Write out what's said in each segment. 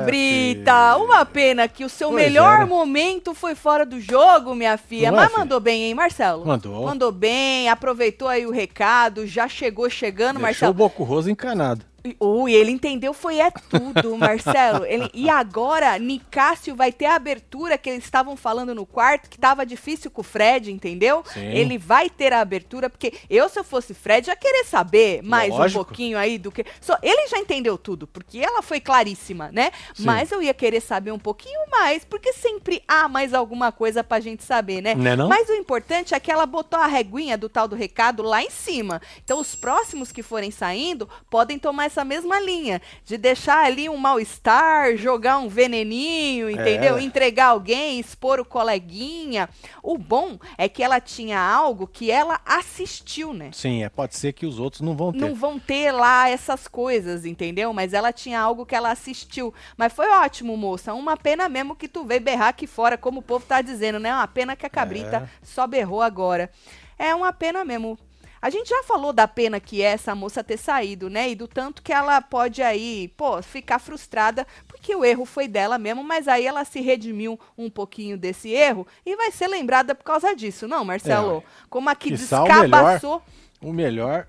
Cabrita, uma pena que o seu Pois melhor é, né? momento foi fora do jogo, minha filha. Não é, Mas filha? mandou bem, hein, Marcelo? Mandou. Mandou bem, aproveitou aí o recado, já chegou chegando, Deixou Marcelo. o Boco Roso encanado. Ui, ele entendeu, foi é tudo, Marcelo. Ele- e agora, Nicásio vai ter a abertura que eles estavam falando no quarto, que tava difícil com o Fred, entendeu? Sim. Ele vai ter a abertura, porque eu, se eu fosse Fred, ia querer saber mais Lógico. um pouquinho aí do que. Só, ele já entendeu tudo, porque ela foi claríssima, né? Sim. Mas eu ia querer saber um pouquinho mais, porque sempre há mais alguma coisa pra gente saber, né? Né não? Mas o importante é que ela botou a reguinha do tal do recado lá em cima. Então, os próximos que forem saindo podem tomar essa mesma linha de deixar ali um mal-estar, jogar um veneninho, entendeu? É. Entregar alguém, expor o coleguinha. O bom é que ela tinha algo que ela assistiu, né? Sim, é, pode ser que os outros não vão ter. Não vão ter lá essas coisas, entendeu? Mas ela tinha algo que ela assistiu. Mas foi ótimo, moça. Uma pena mesmo que tu veio berrar aqui fora, como o povo tá dizendo, né? Uma pena que a cabrita só berrou agora. É uma pena mesmo. A gente já falou da pena que é essa moça ter saído, né? E do tanto que ela pode aí, pô, ficar frustrada, porque o erro foi dela mesmo, mas aí ela se redimiu um pouquinho desse erro e vai ser lembrada por causa disso, não, Marcelo? Como aqui Quiçá o melhor. descabaçou O melhor,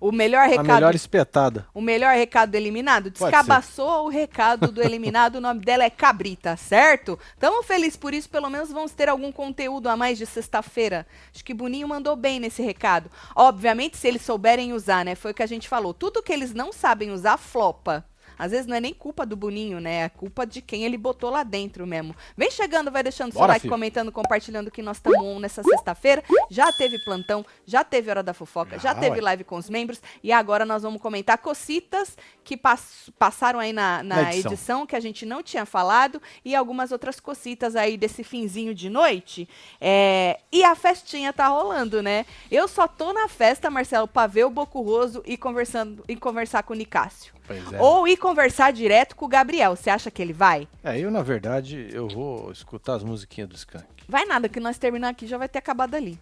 o melhor a recado. melhor espetada. O melhor recado do eliminado? Descabaçou o recado do eliminado, o nome dela é Cabrita, certo? Tamo feliz por isso, pelo menos vamos ter algum conteúdo a mais de sexta-feira. Acho que Boninho mandou bem nesse recado. Obviamente, se eles souberem usar, né? Foi o que a gente falou. Tudo que eles não sabem usar, flopa. Às vezes não é nem culpa do Boninho, né? É culpa de quem ele botou lá dentro mesmo. Vem chegando, vai deixando seu Bora, like, filho. comentando, compartilhando que nós estamos on nessa sexta-feira. Já teve plantão, já teve Hora da Fofoca, já Ah, teve ué. live com os membros. E agora nós vamos comentar cocitas que pass- passaram aí na, na Na edição. edição. que a gente não tinha falado e algumas outras cocitas aí desse finzinho de noite. É, e a festinha tá rolando, né? Eu só tô na festa, Marcelo, pra ver o Boco Roso e, conversando, e conversar com o Nicásio. Pois é. Ou ir conversar direto com o Gabriel. Você acha que ele vai? É, eu, na verdade, eu vou escutar as musiquinhas do Skank. Vai nada, que nós terminar aqui já vai ter acabado ali.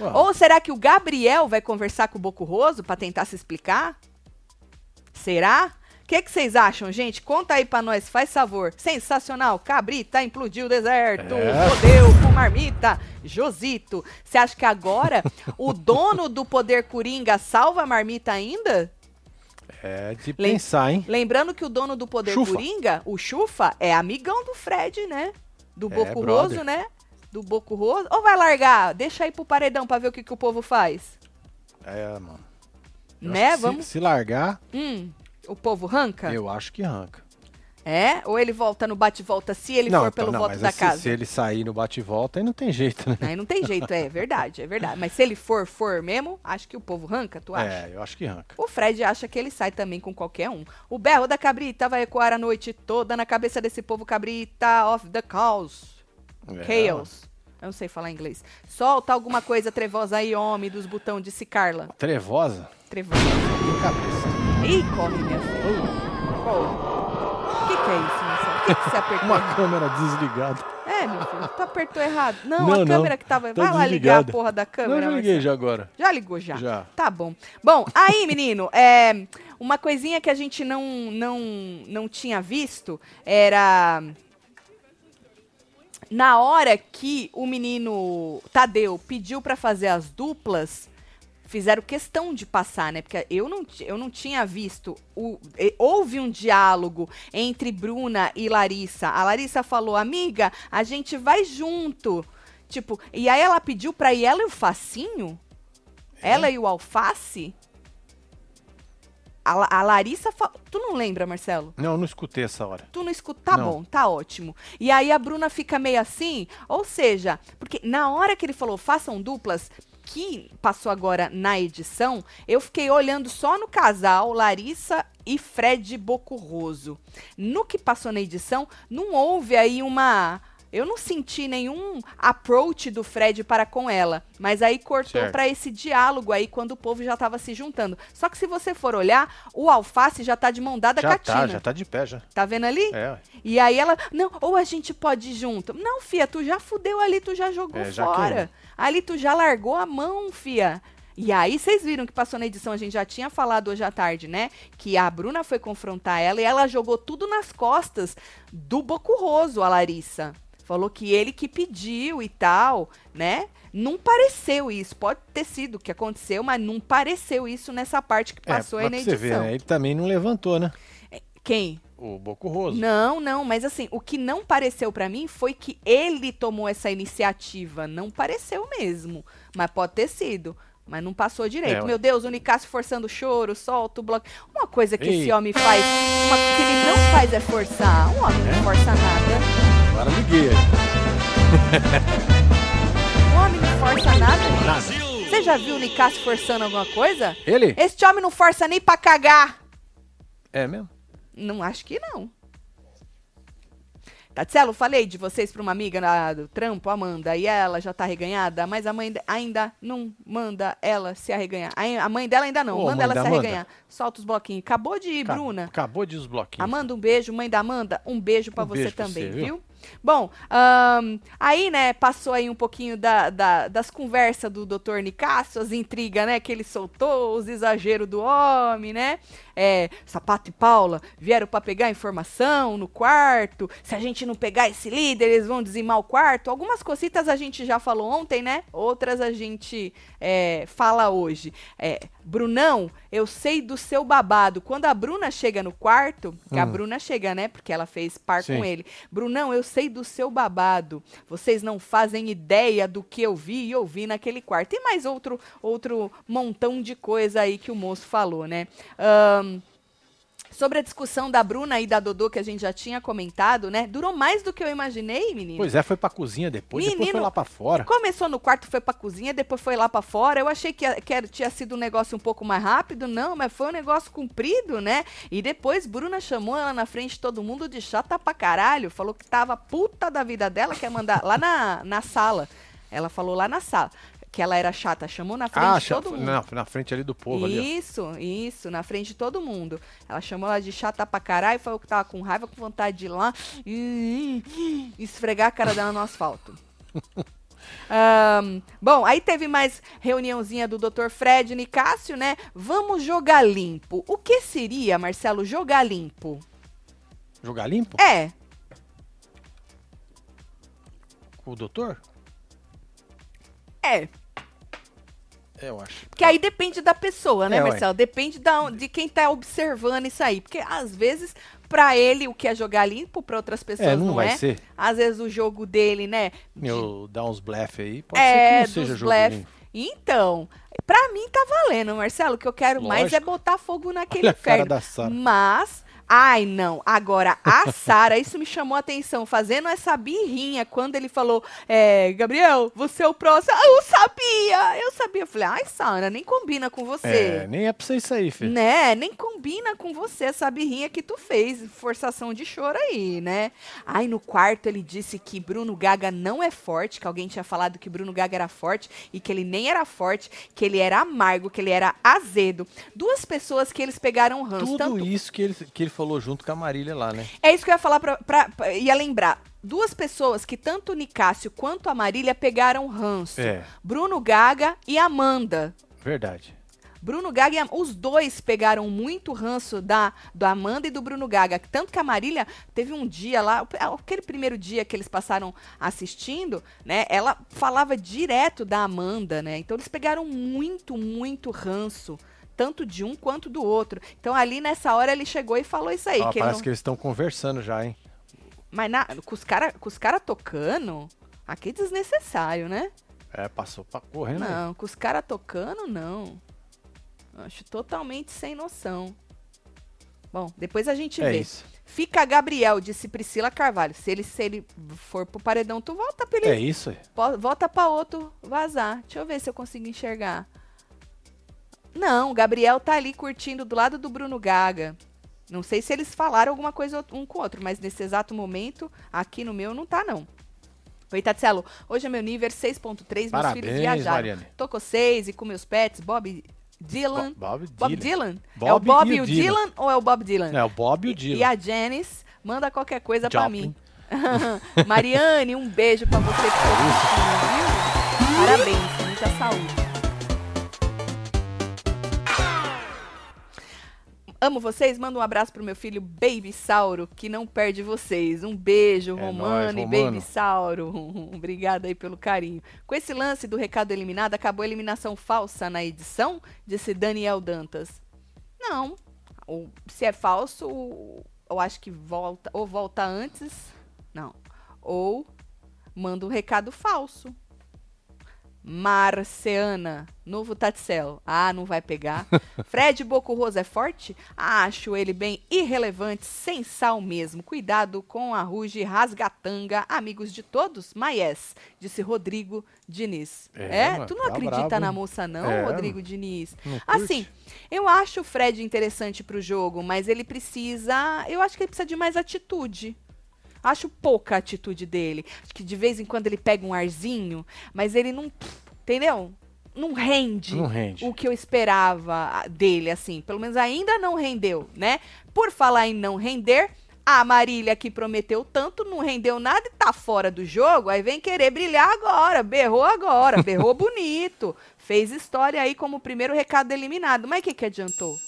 Ué, Ou será que o Gabriel vai conversar com o Boco Roso pra tentar se explicar? Será? O que que vocês acham, gente? Conta aí pra nós, faz favor. Sensacional. Cabrita implodiu o deserto. É. Fodeu com marmita. Josito. Você acha que agora o dono do poder coringa salva a marmita ainda? É de Lem- pensar, hein? Lembrando que o dono do poder Chufa. coringa, o Chufa, é amigão do Fred, né? Do É, Boco. Roso, né? Do Boco Roso. Ou vai largar? Deixa aí pro paredão pra ver o que, que o povo faz. É, mano. Eu Né? que se- Vamos. Se, largar, Hum, o povo ranca? eu acho que arranca. É? Ou ele volta no bate-volta se ele não, for então, pelo não, voto da se, casa? se ele sair no bate-volta, aí não tem jeito, né? Aí não tem jeito, é verdade, é verdade. Mas se ele for, for mesmo, acho que o povo ranca, tu acha? É, eu acho que arranca. O Fred acha que ele sai também com qualquer um. O berro da cabrita vai ecoar a noite toda na cabeça desse povo cabrita of the chaos. É, Chaos. Eu não sei falar inglês. Solta alguma coisa trevosa aí, homem dos botão, disse Carla. Trevosa, Trevosa. cabeça. Ih, corre, minha filha. Corre. Que, é isso, Marcelo? O que, que você apertou? Uma errado? câmera desligada. É, meu filho, tu apertou errado. Não, Não, a não, câmera que tava. tá Vai lá ligar a porra da Não, câmera, eu já liguei Marcelo. já agora. Já ligou já? Já. Tá bom. Bom, aí, menino, é, uma coisinha que a gente não, não, não tinha visto era. Na hora que o menino Tadeu pediu pra fazer as duplas, fizeram questão de passar, né? Porque eu não, eu não tinha visto. O, e- houve um diálogo entre Bruna e Larissa. A Larissa falou, amiga, a gente vai junto. Tipo, e aí ela pediu pra ir ela e o Facinho? Ela e o Alface? A, a Larissa. fa- Tu não lembra, Marcelo? Não, eu não escutei essa hora. Tu não escuta. Tá Não. bom, tá ótimo. E aí a Bruna fica meio assim, ou seja, porque na hora que ele falou façam duplas, que passou agora na edição, eu fiquei olhando só no casal Larissa e Fred Bocurroso. No que passou na edição, não houve aí uma. Eu não senti nenhum approach do Fred para com ela, mas aí cortou para esse diálogo aí quando o povo já estava se juntando. Só que se você for olhar, o Alface já tá de mão dada com Já a Tina. tá, já tá de pé, já. Tá vendo ali? É. E aí ela, não, ou a gente pode ir junto. Não, fia, tu já fudeu ali, tu já jogou É, já fora. queimou. Ali tu já largou a mão, fia. E aí vocês viram que passou na edição, a gente já tinha falado hoje à tarde, né? Que a Bruna foi confrontar ela e ela jogou tudo nas costas do Bocurroso, a Larissa. Falou que ele que pediu e tal, né? Não pareceu isso. Pode ter sido o que aconteceu, mas não pareceu isso nessa parte que passou é, aí na edição. Você vê, né? Ele também não levantou, né? Quem? O Boco Roso. Não, não, mas assim, o que não pareceu para mim foi que ele tomou essa iniciativa. Não pareceu mesmo. Mas pode ter sido. Mas não passou direito. É, Meu Deus, o Nicásio forçando o choro, solta o bloco. Uma coisa que Ei. esse homem faz, uma coisa que ele não faz é forçar. Um homem é? não força nada. Agora liguei. um homem não força nada, gente. Brasil. Você já viu o Nicásio forçando alguma coisa? Ele? Esse homem não força nem pra cagar. É mesmo? Não, acho que não. Tatielo, falei de vocês para uma amiga na, do trampo, Amanda, e ela já tá arreganhada, mas a mãe ainda não manda ela se arreganhar. A mãe dela ainda não, Ô, manda ela se arreganhar. Solta os bloquinhos. Acabou de ir, Bruna. Acabou de ir os bloquinhos. Amanda, um beijo. Mãe da Amanda, um beijo para um você também, você, viu? viu? Bom, um, aí, né, passou aí um pouquinho da, da, das conversas do Dr. Nicásio, as intrigas, né, que ele soltou, os exageros do homem, né? É, Sapato e Paula vieram para pegar informação no quarto. Se a gente não pegar esse líder, eles vão dizimar o quarto. Algumas cositas a gente já falou ontem, né? Outras a gente é, fala hoje. É, Brunão, eu sei do seu babado. Quando a Bruna chega no quarto, que hum. a Bruna chega, né? Porque ela fez par Sim. com ele. Brunão, eu sei do seu babado. Vocês não fazem ideia do que eu vi e ouvi naquele quarto. E mais outro, outro montão de coisa aí que o moço falou, né? Um, sobre a discussão da Bruna e da Dodô, que a gente já tinha comentado, né? Durou mais do que eu imaginei, menino. Pois é, foi pra cozinha depois, menino, depois foi lá pra fora. Começou no quarto, foi pra cozinha, depois foi lá pra fora. Eu achei que, que tinha sido um negócio um pouco mais rápido, não, mas foi um negócio comprido, né? E depois Bruna chamou ela na frente de todo mundo de chata pra caralho, falou que tava puta da vida dela, quer mandar lá na, na sala. Ela falou lá na sala que ela era chata, chamou na frente ah, de todo mundo. Na, na frente ali do povo. Isso, ali, isso, na frente de todo mundo. Ela chamou ela de chata pra caralho, falou que tava com raiva, com vontade de ir lá e esfregar a cara dela no asfalto. Um, bom, aí teve mais reuniãozinha do Dr. Fred Nicásio, né? Vamos jogar limpo. O que seria, Marcelo, jogar limpo? Jogar limpo? É. O doutor? É. é. Eu acho. Porque aí depende da pessoa, né, é, Marcelo? Ué. Depende da, de quem tá observando isso aí. Porque às vezes, para ele, o que é jogar limpo, para outras pessoas é, não, não vai é. Ser. Às vezes o jogo dele, né? De... Eu dar uns blefe aí, pode é, ser que não seja jogo limpo. Então, pra mim tá valendo, Marcelo. O que eu quero Lógico. mais é botar fogo naquele Olha inferno. Mas Ai, não. Agora, a Sara, isso me chamou a atenção, fazendo essa birrinha quando ele falou: é, Gabriel, você é o próximo. Ah, eu sabia! Eu sabia. Eu falei, ai, Sara, nem combina com você. É, nem é pra você isso aí, filho. Né? Nem combina com você essa birrinha que tu fez. Forçação de choro aí, né? Ai, no quarto ele disse que Bruno Gaga não é forte, que alguém tinha falado que Bruno Gaga era forte e que ele nem era forte, que ele era amargo, que ele era azedo. Duas pessoas que eles pegaram ranço. Tudo tanto... isso que ele, que ele falou junto com a Marília lá, né? É isso que eu ia falar pra, pra, pra ia lembrar. Duas pessoas que tanto o Nicásio quanto a Marília pegaram ranço. É. Bruno Gaga e Amanda. Verdade. Bruno Gaga e os dois pegaram muito ranço da do Amanda e do Bruno Gaga. Tanto que a Marília teve um dia lá, aquele primeiro dia que eles passaram assistindo, né? Ela falava direto da Amanda, né? Então eles pegaram muito, muito ranço tanto de um quanto do outro. Então ali nessa hora ele chegou e falou isso aí. Ah, que parece não... que eles estão conversando já, hein? Mas na, com os caras cara tocando, aqui é desnecessário, né? É, passou pra correr, né? Não, com os caras tocando, não. Acho totalmente sem noção. Bom, depois a gente é vê. Isso. Fica Gabriel, disse Priscila Carvalho. Se ele, se ele for pro paredão, tu volta pra ele. É isso. Volta pra outro vazar. Deixa eu ver se eu consigo enxergar. Não, o Gabriel tá ali curtindo do lado do Bruno Gaga. Não sei se eles falaram alguma coisa um com o outro, mas nesse exato momento, aqui no meu, não tá, não. Oi, Tatselo. Hoje é meu nível 6.3, meus filhos viajaram. Mariane. Tô com 6 e com meus pets, Bob Dylan. Bo Bob, Bob Dylan. Bob é o Bob e o Dylan. Dylan. ou é o Bob Dylan? É o Bob e o Dylan. E, e a Janice manda qualquer coisa para mim. Mariane, um beijo para você. É viu? Parabéns, muita saúde. Amo vocês. Manda um abraço pro meu filho Baby Sauro, que não perde vocês. Um beijo, É Romano nóis, e Romano. Baby Sauro. Obrigada aí pelo carinho. Com esse lance do recado eliminado, acabou a eliminação falsa na edição? Disse Daniel Dantas. Não. O- se é falso, eu acho que volta. Ou volta antes. Não. Ou manda um recado falso. Marceana, novo Tatsel. Ah, não vai pegar. Fred Boco Rosa é forte? Acho ele bem irrelevante, sem sal mesmo. Cuidado com a Ruge Rasgatanga, amigos de todos? Maies, disse Rodrigo Diniz. É, É? tu não tá acredita brabo, na moça, não, É, Rodrigo Diniz? Assim, eu acho o Fred interessante pro jogo, mas ele precisa. Eu acho que ele precisa de mais atitude. Acho pouca a atitude dele. Acho que de vez em quando ele pega um arzinho, mas ele não. Entendeu? Não rende Não rende. o que eu esperava dele, assim. Pelo menos ainda não rendeu, né? Por falar em não render, a Marília que prometeu tanto não rendeu nada e tá fora do jogo, aí vem querer brilhar agora, berrou agora, berrou bonito. Fez história aí como o primeiro recado eliminado. Mas o que, que adiantou?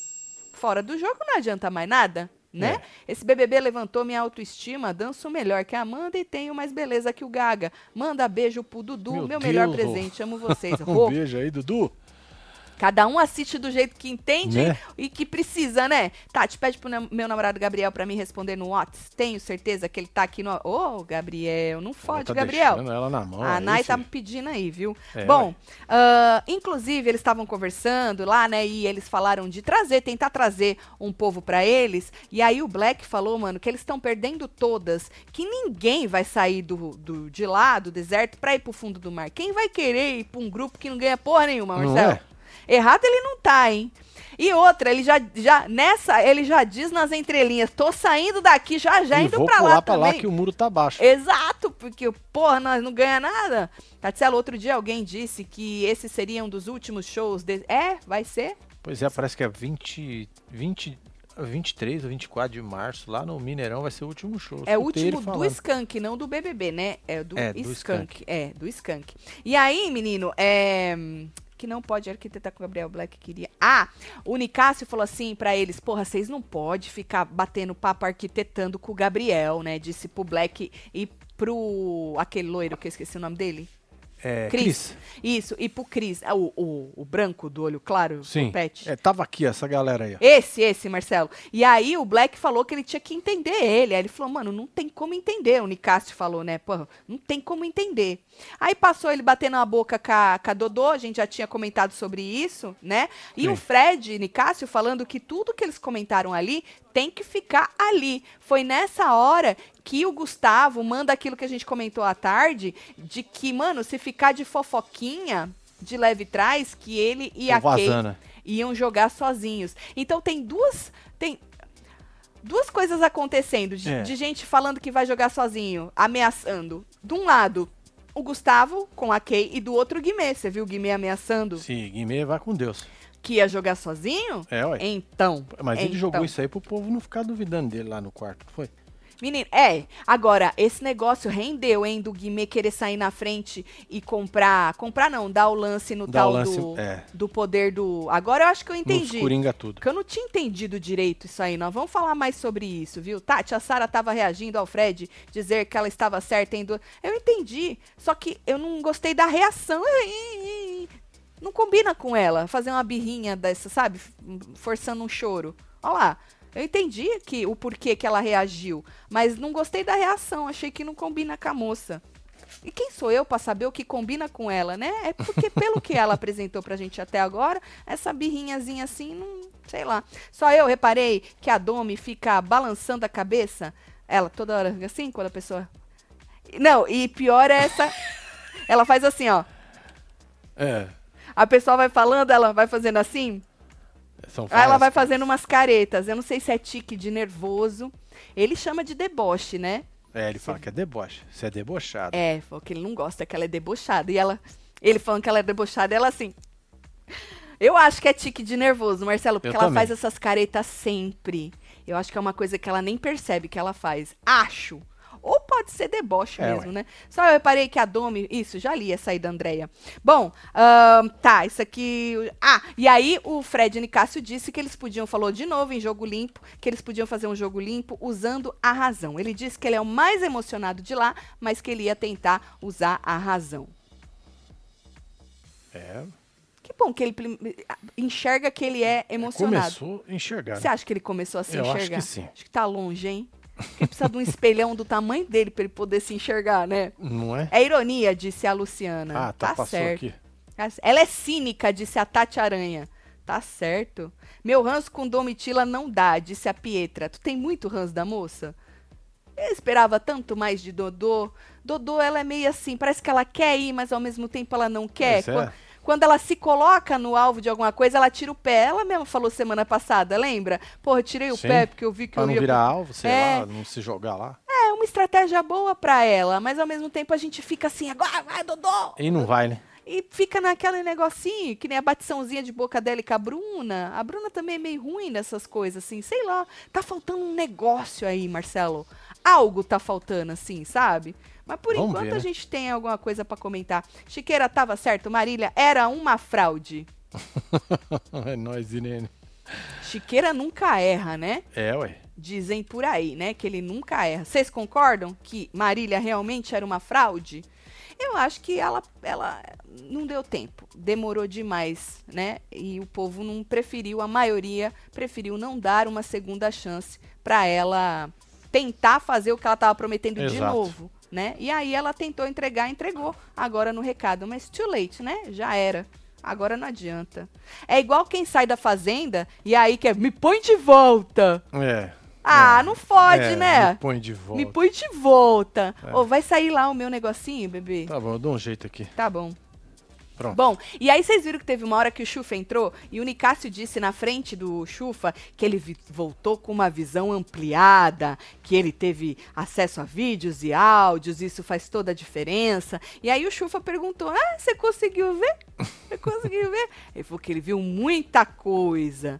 Fora do jogo não adianta mais nada, né? Esse BBB levantou minha autoestima, danço melhor que a Amanda e tenho mais beleza que o Gaga. Manda beijo pro Dudu, meu, Meu melhor presente, amo vocês. Um Rô, beijo aí, Dudu. Cada um assiste do jeito que entende Né? e que precisa, né? Tati, pede pro meu namorado Gabriel pra me responder no Whats. Tenho certeza que ele tá aqui no. Ô, Gabriel, não fode, tá Gabriel. ela na mão. A aí, Nai tá filho. pedindo aí, viu? É, Bom, ah, inclusive eles estavam conversando lá, né? E eles falaram de trazer, tentar trazer um povo pra eles. E aí o Black falou, mano, que eles estão perdendo todas, que ninguém vai sair do, do- de lá, do deserto, pra ir pro fundo do mar. Quem vai querer ir pra um grupo que não ganha porra nenhuma, Não Marcelo? é? Errado ele não tá, hein? E outra, ele já, já nessa, ele já diz nas entrelinhas, tô saindo daqui já já E indo pular lá pra também. lá que o muro tá baixo. Exato, porque, porra, nós não ganha nada. Tatielo, outro dia alguém disse que esse seria um dos últimos shows. De... É, vai ser? Pois é, parece que é 20, 20, 23 ou 24 de março, lá no Mineirão, vai ser o último show. É o último do. Skank, não do BBB, né? É do, É, do Skank. Skank. É, do Skank. E aí, menino, é. Que não pode arquitetar com o Gabriel Black queria. Ah, o Nicásio falou assim pra eles: porra, vocês não podem ficar batendo papo arquitetando com o Gabriel, né? Disse pro Black e pro. aquele loiro que eu esqueci o nome dele. É, Cris. Isso, e pro Cris. Ah, O, o, o branco do olho claro, Sim. o Pet. É, tava aqui essa galera aí. ó. Esse, esse, Marcelo. E aí o Black falou que ele tinha que entender ele. Aí ele falou, mano, não tem como entender. O Nicásio falou, né? Pô, não tem como entender. Aí passou ele batendo a boca com a, com a Dodô, a gente já tinha comentado sobre isso, né? E Sim. o Fred e Nicásio falando que tudo que eles comentaram ali tem que ficar ali. Foi nessa hora que o Gustavo manda aquilo que a gente comentou à tarde, de que, mano, se ficar de fofoquinha de leve trás, que ele e Tô a Kay vazando. iam jogar sozinhos. Então tem duas. Tem duas coisas acontecendo. De, É. de gente falando que vai jogar sozinho, ameaçando. De um lado, o Gustavo com a Kay, e do outro o Guimê. Você viu o Guimê ameaçando Sim, Guimê vai com Deus. Que ia jogar sozinho? É, ué. Então. Mas ele então. jogou isso aí pro povo não ficar duvidando dele lá no quarto, não foi? Menino, é. Agora, esse negócio rendeu, hein, do Guimê querer sair na frente e comprar. Comprar não, dar o lance no Dá tal lance, do, é. do poder do. Agora eu acho que eu Nos entendi. coringa tudo. Porque eu não tinha entendido direito isso aí. Nós vamos falar mais sobre isso, viu? Tati, a Sara tava reagindo ao Fred dizer que ela estava certa em. Eu entendi. Só que eu não gostei da reação. Não combina com ela fazer uma birrinha dessa, sabe? Forçando um choro. Olha lá. Eu entendi que o porquê que ela reagiu, mas não gostei da reação. Achei que não combina com a moça. E quem sou eu pra saber o que combina com ela, né? É porque, pelo que ela apresentou pra gente até agora, essa birrinhazinha assim, não sei lá. Só eu reparei que a Domi fica balançando a cabeça. Ela toda hora assim, quando a pessoa. Não, e pior é essa. ela faz assim, ó. É. A pessoa vai falando, ela vai fazendo assim. São Aí ela vai fazendo umas caretas. Eu não sei se é tique de nervoso. Ele chama de deboche, né? É, ele fala que é deboche. Você é debochado. É, falou que ele não gosta, que ela é debochada. E ela. Ele falando que ela é debochada, ela assim. Eu acho que é tique de nervoso, Marcelo, porque Eu ela também. faz essas caretas sempre. Eu acho que é uma coisa que ela nem percebe que ela faz. Acho. Ou pode ser deboche É, mesmo, ué. né? Só eu reparei que a Domi. Isso, já li essa aí da Andrea. Bom, tá, isso aqui. Ah, e aí o Fred Nicásio disse que eles podiam, falou de novo em jogo limpo, que eles podiam fazer um jogo limpo usando a razão. Ele disse que ele é o mais emocionado de lá, mas que ele ia tentar usar a razão. É. Que bom que ele enxerga que ele é emocionado. Começou a enxergar. Você acha que ele começou a se Eu acho enxergar? que sim. Acho que tá longe, hein? Porque precisa de um espelhão do tamanho dele pra ele poder se enxergar, né? Não é? É ironia, disse a Luciana. Ah, tá, passou certo. aqui. Ela é cínica, disse a Tati Aranha. Tá certo. Meu ranço com Domitila não dá, disse a Pietra. Tu tem muito ranço da moça? Eu esperava tanto mais de Dodô. Dodô, ela é meio assim, parece que ela quer ir, mas ao mesmo tempo ela não quer. Pois é. Quan- Quando ela se coloca no alvo de alguma coisa, ela tira o pé. Ela mesma falou semana passada, lembra? Porra, tirei o Sim. pé porque eu vi que Pra eu não ia... virar alvo, sei É. lá, não se jogar lá. É uma estratégia boa pra ela, mas ao mesmo tempo a gente fica assim, agora vai, Dodô! E não vai, né? E fica naquele negocinho, que nem a batiçãozinha de boca dela e com a Bruna. A Bruna também é meio ruim nessas coisas, assim, sei lá. Tá faltando um negócio aí, Marcelo. Algo tá faltando, assim, sabe? Mas por Vamos enquanto ver, a né? gente tem alguma coisa pra comentar. Chiqueira tava certo, Marília era uma fraude. é nóis, Irene. Chiqueira nunca erra, né? É, ué. Dizem por aí, né? Que ele nunca erra. Vocês concordam que Marília realmente era uma fraude? Eu acho que ela, ela não deu tempo. Demorou demais, né? E o povo não preferiu, a maioria preferiu não dar uma segunda chance para ela tentar fazer o que ela estava prometendo de Exato. novo, né? E aí ela tentou entregar, entregou agora no recado, mas too late, né? Já era. Agora não adianta. É igual quem sai da fazenda e aí quer me põe de volta. É. Ah, É. não fode, É, né? Me põe de volta. Me põe de volta. É. Ô, vai sair lá o meu negocinho, bebê? Tá bom, eu dou um jeito aqui. Tá bom. Pronto. Bom, e aí vocês viram que teve uma hora que o Chufa entrou e o Nicásio disse na frente do Chufa que ele voltou com uma visão ampliada, que ele teve acesso a vídeos e áudios, isso faz toda a diferença. E aí o Chufa perguntou: Ah, você conseguiu ver? Você conseguiu ver? Ele falou que ele viu muita coisa.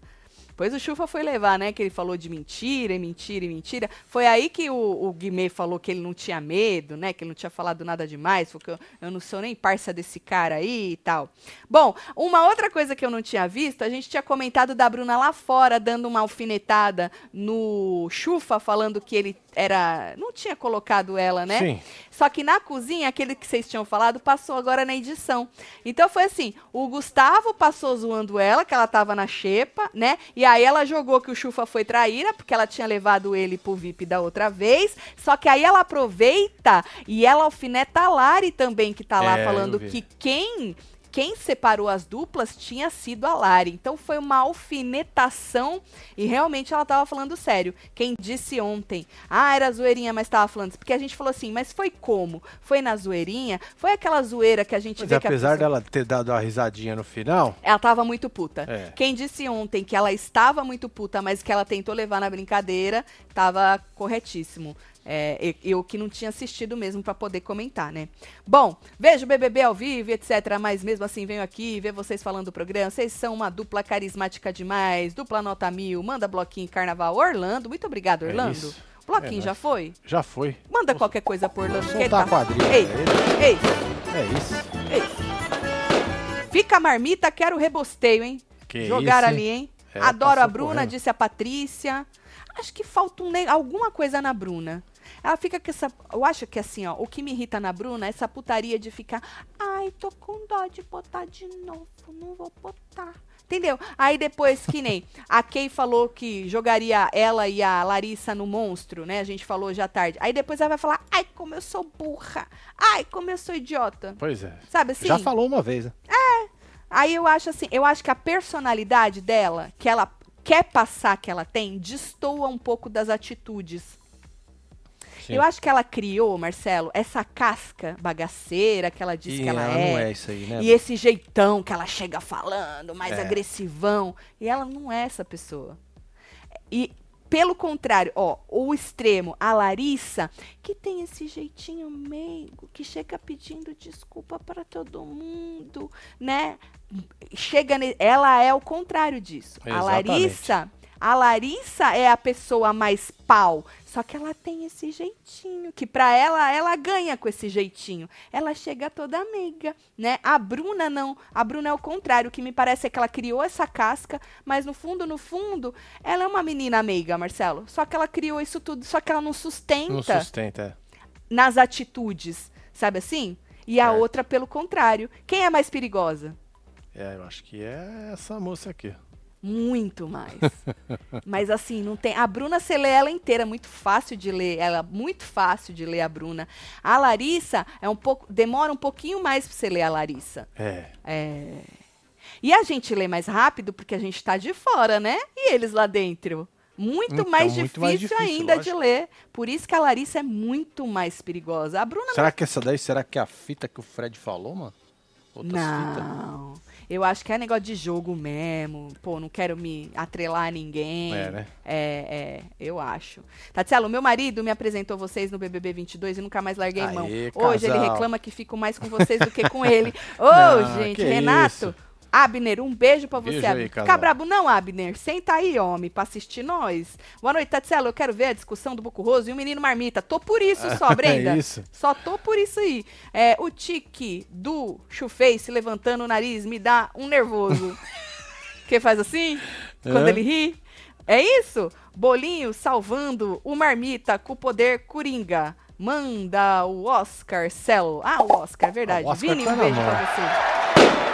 Depois o Chufa foi levar, né? Que ele falou de mentira e mentira e mentira. Foi aí que o, o Guimê falou que ele não tinha medo, né? Que ele não tinha falado nada demais. Falou que eu, eu não sou nem parça desse cara aí e tal. Bom, uma outra coisa que eu não tinha visto, a gente tinha comentado da Bruna lá fora, dando uma alfinetada no Chufa, falando que ele era. Não tinha colocado ela, né? Sim. Só que na cozinha, aquele que vocês tinham falado, passou agora na edição. Então foi assim: o Gustavo passou zoando ela, que ela tava na xepa, né? E aí ela jogou que o Chufa foi traíra, porque ela tinha levado ele pro VIP da outra vez. Só que aí ela aproveita e ela alfineta a Lari também, que tá lá É, falando que quem. Quem separou as duplas tinha sido a Lari. Então foi uma alfinetação e realmente ela tava falando sério. Quem disse ontem, ah, era zoeirinha, mas tava falando. Porque a gente falou assim, mas foi como? Foi na zoeirinha? Foi aquela zoeira que a gente Mas vê que apesar pessoa- dela ter dado uma risadinha no final, ela tava muito puta. É. Quem disse ontem que ela estava muito puta, mas que ela tentou levar na brincadeira, tava corretíssimo. É, eu que não tinha assistido mesmo pra poder comentar, né? Bom, vejo o BBB ao vivo, etc. Mas mesmo assim venho aqui ver vocês falando do programa. Vocês são uma dupla carismática demais. Dupla nota mil. Manda bloquinho Carnaval. Orlando, muito obrigado, É Orlando. isso. bloquinho É já foi? já foi. Manda qualquer coisa por Orlando. ele Soltar a tá- quadrilha. Ei, ele. ei, É isso. ei. Fica a marmita, quero rebosteio, hein? Que Jogar isso, ali, hein? É, Adoro a Bruna, correndo. disse a Patrícia. Acho que falta um alguma coisa na Bruna. Ela fica com essa. Eu acho que assim, ó, o que me irrita na Bruna é essa putaria de ficar. Ai, tô com dó de botar de novo, não vou botar. Entendeu? Aí depois, que nem a Kay falou que jogaria ela e a Larissa no monstro, né? A gente falou já tarde. Aí depois ela vai falar: ai, como eu sou burra. Ai, como eu sou idiota. Pois é. Sabe assim? Já falou uma vez, né? Aí eu acho assim, eu acho que a personalidade dela, que ela quer passar que ela tem, destoa um pouco das atitudes. Sim. Eu acho que ela criou, Marcelo, essa casca bagaceira que ela diz E que ela, ela é. não é isso aí, né? E esse jeitão que ela chega falando, mais É. agressivão. E ela não é essa pessoa. E, pelo contrário, ó, o extremo, a Larissa, que tem esse jeitinho meigo, que chega pedindo desculpa para todo mundo, né? Chega, ne- ela é o contrário disso. A Exatamente. Larissa, A Larissa é a pessoa mais pau. Só que ela tem esse jeitinho, que pra ela, ela ganha com esse jeitinho. Ela chega toda meiga, né? A Bruna não. A Bruna é o contrário. O que me parece é que ela criou essa casca, mas no fundo, no fundo, ela é uma menina meiga, Marcelo. Só que ela criou isso tudo, só que ela não sustenta. Não sustenta, é. Nas atitudes, sabe assim? E a É. outra, pelo contrário. Quem é mais perigosa? É, eu acho que é essa moça aqui. Muito mais. Mas assim, não tem. A Bruna você lê ela inteira, muito fácil de ler. Ela muito fácil de ler a Bruna. A Larissa é um pouco. Demora um pouquinho mais pra você ler a Larissa. É. É. E a gente lê mais rápido porque a gente tá de fora, né? E eles lá dentro. Muito, Então, mais, muito difícil mais difícil, ainda de lógico. ler. Por isso que a Larissa é muito mais perigosa. A Bruna Será que essa daí, será que é a fita que o Fred falou, mano? Outras fitas? Eu acho que é negócio de jogo mesmo. Pô, não quero me atrelar a ninguém. É, né? É, é, eu acho. Tatielo, meu marido me apresentou vocês no BBB 22 e nunca mais larguei Aê, mão. Hoje ele casal. reclama que fico mais com vocês do que com ele. Ô, Não, gente, Renato. isso. Abner, um beijo pra você. Beijo aí, Abner. Fica brabo não, Abner. Senta aí, homem, pra assistir nós. Boa noite, Tatielo. Eu quero ver a discussão do Buco Roso e o Menino Marmita. Tô por isso só, Brenda. É isso. Só tô por isso aí. É, o tique do Chuface levantando o nariz me dá um nervoso. que faz assim? Quando É. ele ri? É isso? Bolinho salvando o Marmita com o poder coringa. Manda o Oscar Celo. Ah, o Oscar, é verdade. Ah, o Oscar Vini, tá um beijo pra você.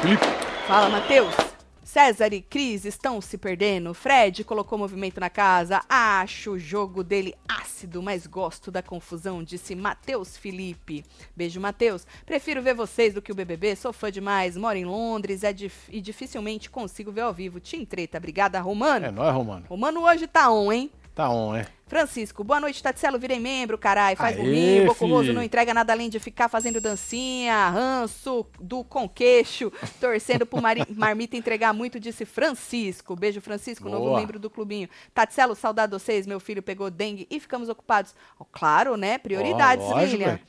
Felipe. Fala, Matheus. César e Cris estão se perdendo. Fred colocou movimento na casa. Acho o jogo dele ácido, mas gosto da confusão, disse Matheus Felipe. Beijo, Matheus. Prefiro ver vocês do que o BBB. Sou fã demais. Moro em Londres é dif- e dificilmente consigo ver ao vivo. Tim Treta. Obrigada, Romano. É nóis, Romano. Romano hoje tá on, hein? Tá on, é. Francisco, boa noite, Tatselo. Virei membro, carai. Faz Aê, por mim. Boco fi. Roso não entrega nada além de ficar fazendo dancinha, ranço do conqueixo, torcendo pro mari- Marmita entregar muito, disse Francisco. Beijo, Francisco, novo Boa. membro do clubinho. Tatselo, saudade de vocês. Meu filho pegou dengue e ficamos ocupados. Ó, claro, né? Prioridades, Ó, lógico, Lilian. ué.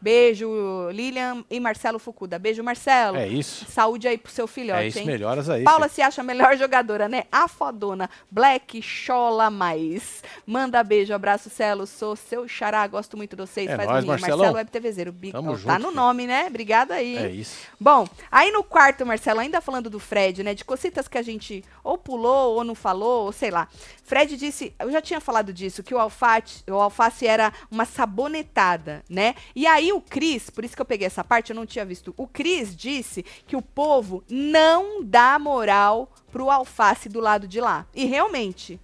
Beijo, Lilian e Marcelo Fucuda. Beijo, Marcelo. É isso. Saúde aí pro seu filhote, É isso, hein? melhoras aí. Paula filho. se acha a melhor jogadora, né? A fodona. Black chola mais. Manda beijo, abraço, Celo. Sou seu xará, gosto muito de vocês. É Faz nóis. Marcelão. Marcelo Web TVZero. Bi- Tamo Ó, junto, tá no nome, né? Obrigada aí. É isso. Bom, aí no quarto, Marcelo, ainda falando do Fred, né? De cositas que a gente ou pulou ou não falou, ou sei lá. Fred disse, eu já tinha falado disso, que o alface, o alface era uma sabonetada, né? E aí o Cris, por isso que eu peguei essa parte, eu não tinha visto. O Cris disse que o povo não dá moral pro alface do lado de lá. E realmente,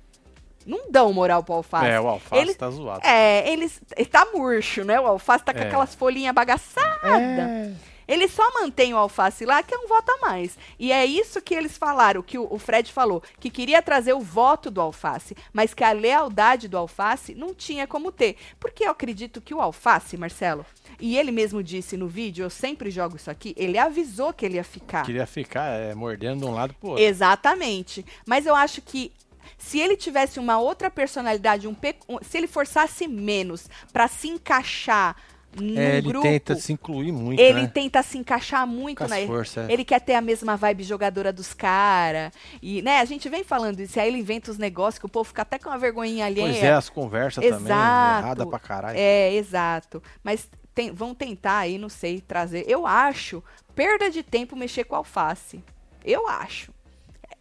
não dão moral pro alface. É, o alface Ele- tá zoado. É, eles. Ele tá murcho, né? O alface tá com É. aquelas folhinhas bagaçadas. É. Ele só mantém o alface lá, que é um voto a mais. E é isso que eles falaram, que o, o Fred falou, que queria trazer o voto do alface, mas que a lealdade do alface não tinha como ter. Porque eu acredito que o alface, Marcelo, e ele mesmo disse no vídeo, eu sempre jogo isso aqui, ele avisou que ele ia ficar. Queria ficar é, mordendo de um lado pro outro. Exatamente. Mas eu acho que se ele tivesse uma outra personalidade, um se ele forçasse menos pra se encaixar no É, ele grupo, tenta se incluir muito, ele né? tenta se encaixar muito Com na forças, é. Ele quer ter a mesma vibe jogadora dos caras. E, né, a gente vem falando isso, aí ele inventa os negócios que o povo fica até com uma vergonhinha alheia. Pois é, as conversas também, Exato. errada pra caralho. É, exato. Mas tem- vão tentar aí, não sei, trazer. Eu acho perda de tempo mexer com alface. Eu acho.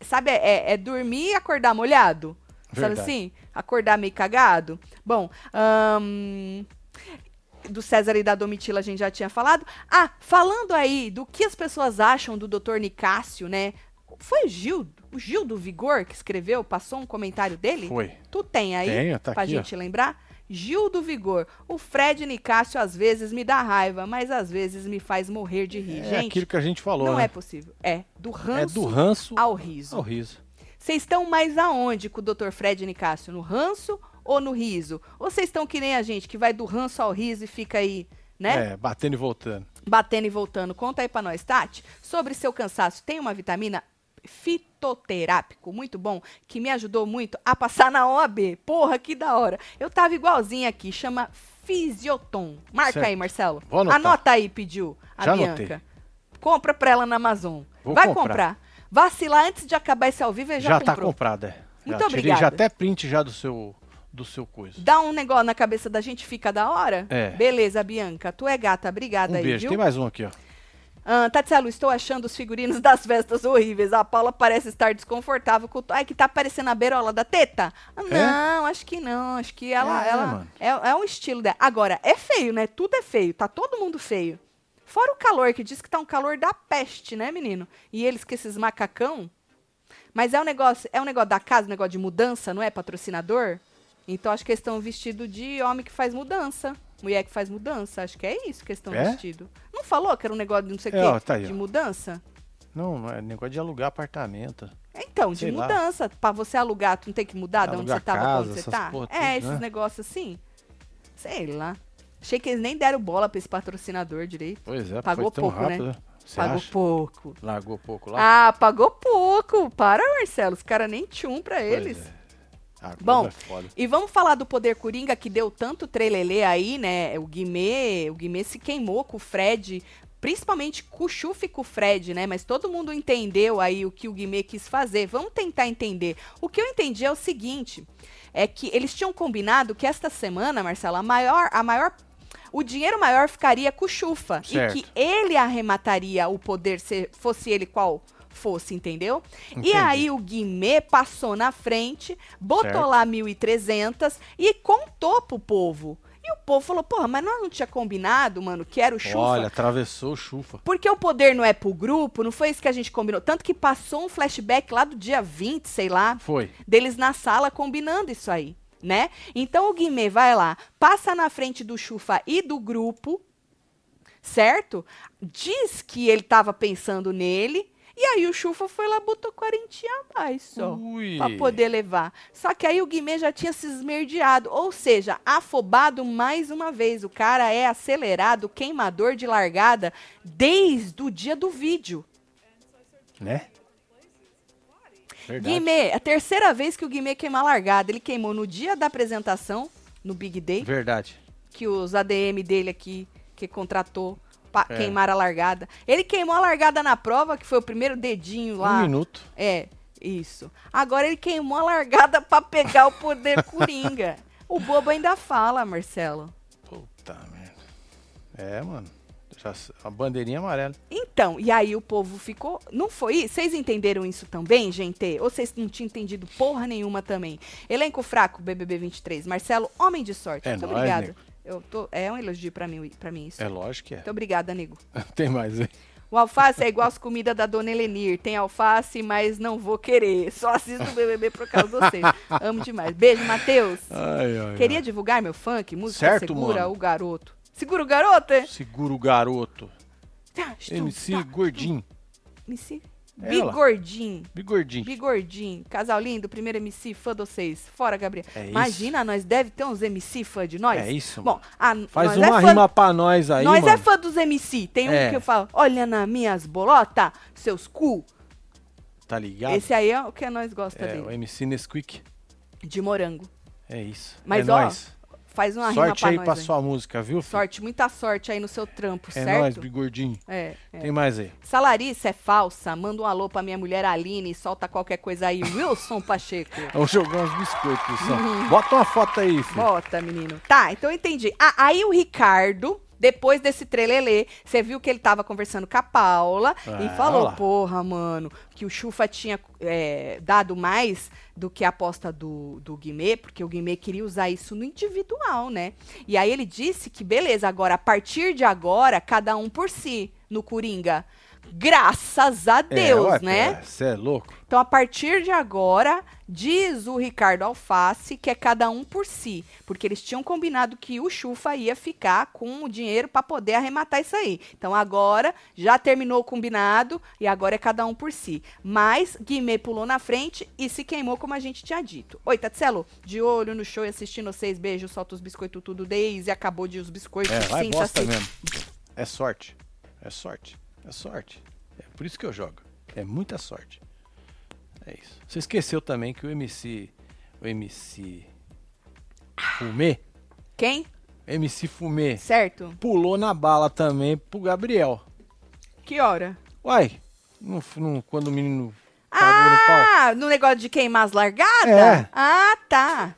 Sabe, é, é dormir e acordar molhado? Sabe Verdade. assim? Acordar meio cagado? Bom, ahn, do César e da Domitila a gente já tinha falado. Ah, falando aí do que as pessoas acham do Dr. Nicásio, né? Foi o Gil, o Gil do Vigor que escreveu, passou um comentário dele? Foi. Tu tem aí? Tenho, tá pra aqui, ó. gente lembrar? Gil do Vigor. O Fred Nicásio às vezes me dá raiva, mas às vezes me faz morrer de rir. É gente, aquilo que a gente falou, não né? é possível. É do ranço É do ranço ao riso. ao riso. Vocês estão mais aonde com o Dr. Fred Nicásio? No ranço ou no riso? Ou vocês estão que nem a gente, que vai do ranço ao riso e fica aí, né? É, batendo e voltando. Batendo e voltando. Conta aí pra nós, Tati. Sobre seu cansaço, tem uma vitamina fitoterápico muito bom que me ajudou muito a passar na OAB. Porra, que da hora. Eu tava igualzinha aqui, chama Fisioton. Marca Certo. aí, Marcelo. Anota aí, pediu a Já Bianca. anotei. Compra pra ela na Amazon. Vou Vai comprar. comprar. Vacilar antes de acabar esse ao vivo, ele já, Já, tá comprou. comprado, é. Muito já tirei obrigada. já até print já do seu, do seu coisa. Dá um negócio na cabeça da gente, fica da hora? É. Beleza, Bianca. Tu é gata, obrigada Um aí, beijo. viu? Tem mais um aqui, ó. Ah, Tatielo, estou achando os figurinos das festas horríveis. A Paula parece estar desconfortável com o. Ai, que tá parecendo a beirola da teta? Ah, Não, acho que não. Acho que ela. É, ela é, é um estilo dela. Agora, é feio, né? Tudo é feio. Tá todo mundo feio. Fora o calor, que diz que tá um calor da peste, né, menino? E eles com esses macacão. Mas é um negócio, é um negócio da casa, um negócio de mudança, não é patrocinador? Então acho que eles estão vestidos de homem que faz mudança. Mulher que faz mudança. Acho que é isso que eles estão É? vestidos. Não falou que era um negócio de não sei o É, quê? ó, tá aí, de ó. mudança? Não, não é negócio de alugar apartamento. Então, de Sei lá. mudança. Pra você alugar, tu não tem que mudar de onde você tava pra onde casa, você tá? é, esses né? negócios assim. Sei lá. Achei que eles nem deram bola pra esse patrocinador direito. Pois é, Pagou pouco, né? rápido. Você pagou acha? pouco. Largou pouco lá? Ah, pagou pouco. Para, Marcelo. Os caras nem tchum pra Pois eles. é. A Bom, é. E vamos falar do Poder Coringa que deu tanto trelelê aí, né? O Guimê, o Guimê se queimou com o Fred, principalmente com o Chuf e com o Fred, né? Mas todo mundo entendeu aí o que o Guimê quis fazer. Vamos tentar entender. O que eu entendi é o seguinte, é que eles tinham combinado que esta semana, Marcelo, a maior, a maior o dinheiro maior ficaria com o Chufa Certo. e que ele arremataria o poder se fosse ele qual fosse, entendeu? E Entendi. aí o Guimê passou na frente, botou Certo. lá 1.300 e contou pro povo. E o povo falou, porra, mas nós não tinha combinado, mano, que era o Chufa. Olha, atravessou o chufa. Porque o poder não é pro grupo, não foi isso que a gente combinou. Tanto que passou um flashback lá do dia 20, sei lá, Foi. deles na sala combinando isso aí, né? Então o Guimê vai lá, passa na frente do Chufa e do grupo, certo? Diz que ele tava pensando nele, e aí o Chufa foi lá, botou quarentinha a mais só. Ui. Pra poder levar. Só que aí o Guimê já tinha se esmerdeado, ou seja, afobado mais uma vez. O cara é acelerado, queimador de largada, desde o dia do vídeo. Né? Verdade. Guimê, a terceira vez que o Guimê queima a largada. Ele queimou no dia da apresentação, no Big Day, Verdade. que os ADM dele aqui, que contratou, É. queimaram a largada. Ele queimou a largada na prova, que foi o primeiro dedinho lá. Um minuto. É, isso. Agora ele queimou a largada pra pegar o poder coringa. O bobo ainda fala, Marcelo. Puta merda. É, mano. Já, a bandeirinha amarela. Então, e aí o povo ficou. Não foi isso? Vocês entenderam isso também, gente? Ou vocês não tinham entendido porra nenhuma também? Elenco fraco, BBB 23. Marcelo, homem de sorte. É Muito nóis, obrigada. nego. Eu tô, é um elogio pra mim, pra mim isso. É lógico que é. Muito obrigada, nego. Tem mais aí. O alface é igual as comidas da dona Elenir. Tem alface, mas não vou querer. Só assisto o BBB por causa de vocês. Amo demais. Beijo, Matheus. Ai, ai, Queria ai. divulgar meu funk, música Certo, segura mano. o garoto. Segura o garoto, é? Segura o garoto. Tá, MC tá, Gordinho. MC Ela. Bigordinho. Bigordinho. Bigordinho. Casal lindo, primeiro MC, fã de vocês. Fora, Gabriel. É. Imagina, nós deve ter uns MC fã de nós. É isso, Bom, a, Faz nós uma é fã, rima pra nós aí, Nós mano. é fã dos MC. Tem um É. que eu falo, olha nas minhas bolotas, seus cu. Tá ligado? Esse aí é o que nós gosta é, o dele. MC Nesquik. De morango. É isso. Mas, é ó, nóis. Faz uma Sorte rima aí pra hein? sua música, viu? filho? Sorte, muita sorte aí no seu trampo, É certo? nóis, Bigordinho. É, é. Tem mais aí. Salarice é falsa. Manda um alô pra minha mulher Aline. Solta qualquer coisa aí. Wilson Pacheco. Vamos jogar uns biscoitos, pessoal. Bota uma foto aí, filho. Bota, menino. Tá, então eu entendi. Ah, aí o Ricardo, depois desse trelelê, você viu que ele tava conversando com a Paula Ah, e falou, olha lá. porra, mano, que o Chufa tinha é, dado mais do que a aposta do, do Guimê, porque o Guimê queria usar isso no individual, né? E aí ele disse que, beleza, agora, a partir de agora, cada um por si, no Coringa. Graças a Deus, é, ué, né? Você é louco? Então, a partir de agora, diz o Ricardo Alface que é cada um por si. Porque eles tinham combinado que o Chufa ia ficar com o dinheiro para poder arrematar isso aí. Então, agora já terminou o combinado e agora é cada um por si. Mas Guimê pulou na frente e se queimou, como a gente tinha dito. Oi, Tatselo, de olho no show e assistindo vocês. Beijo, solta os biscoitos tudo. Daisy acabou de os biscoitos. É, vai bosta mesmo. É sorte. É sorte. É sorte. É por isso que eu jogo. É muita sorte. É isso. Você esqueceu também que o MC. O MC. Fumê. Quem? MC Fumê. Certo? Pulou na bala também pro Gabriel. Que hora? Uai, Não, não, quando o menino no pau. Ah, no negócio de queimar as largadas? É. Ah, tá.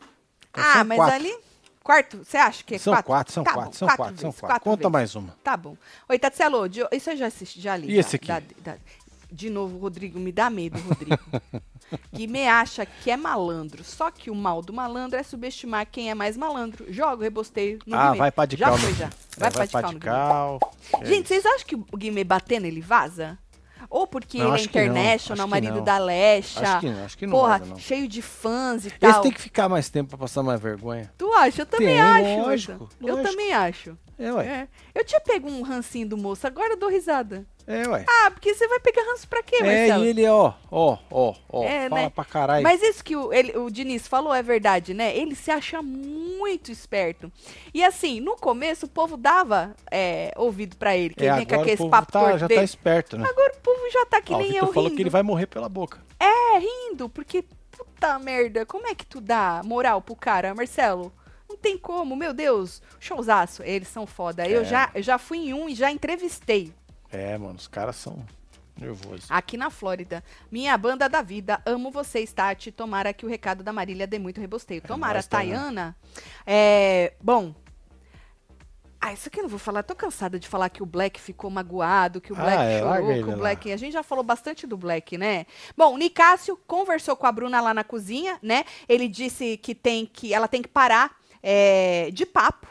Então ah, mas quatro. ali. Quarto, você acha que é São quatro? quatro, são Tá quatro, bom, são quatro, são vezes, quatro. Conta vezes. mais uma. Tá bom. Oi, Tatselo, isso eu já assisti, já li. E já, esse aqui? da- da- de novo, Rodrigo, me dá medo, Rodrigo. Guimê acha que é malandro, só que o mal do malandro é subestimar quem é mais malandro. Jogo, rebosteio no ah, vai pra de Já cal. foi, já. É, Vai, pra pra de cal cal. É Gente, vocês acham que o Guimê batendo ele vaza? Ou porque Não, ele é não, international, marido não. da Lecha? Acho que não, acho que não Porra, vaza, não. cheio de fãs e tal. Esse tem que ficar mais tempo pra passar mais vergonha. Tu acha? Eu também Tem, acho. lógico, Marta. Eu lógico. também acho. É, ué. É. Eu tinha pego um rancinho do moço, agora eu dou risada. É, ué. Ah, porque você vai pegar ranço pra quê, É, Marcelo? e ele, ó, ó, ó, ó, É, fala né? pra caralho. Mas isso que o, ele- o Diniz falou é verdade, né? Ele se acha muito esperto. E assim, no começo o povo dava é, ouvido pra ele, que é, ele vinha com o povo papo tá, já dele. tá esperto, né? Agora o povo já tá que o nem Vitor eu falou rindo. que ele vai morrer pela boca. É, rindo, porque, puta merda, como é que tu dá moral pro cara, Marcelo? Não tem como, meu Deus, showzaço, eles são foda. Eu, É. já, eu já fui em um e já entrevistei É, mano, os caras são nervosos. aqui na Flórida. Minha banda da vida, amo vocês, Tati. Tomara que o recado da Marília dê muito rebosteio. Tomara, nóis, Tayana. É, bom. Ah, isso aqui eu não vou falar. Tô cansada de falar que o Black ficou magoado, que o Ah, Black é, larga chorou, que o lá. Black. A gente já falou bastante do Black, né? Bom, o Nicásio conversou com a Bruna lá na cozinha, né? Ele disse que tem que. Ela tem que parar é, de papo.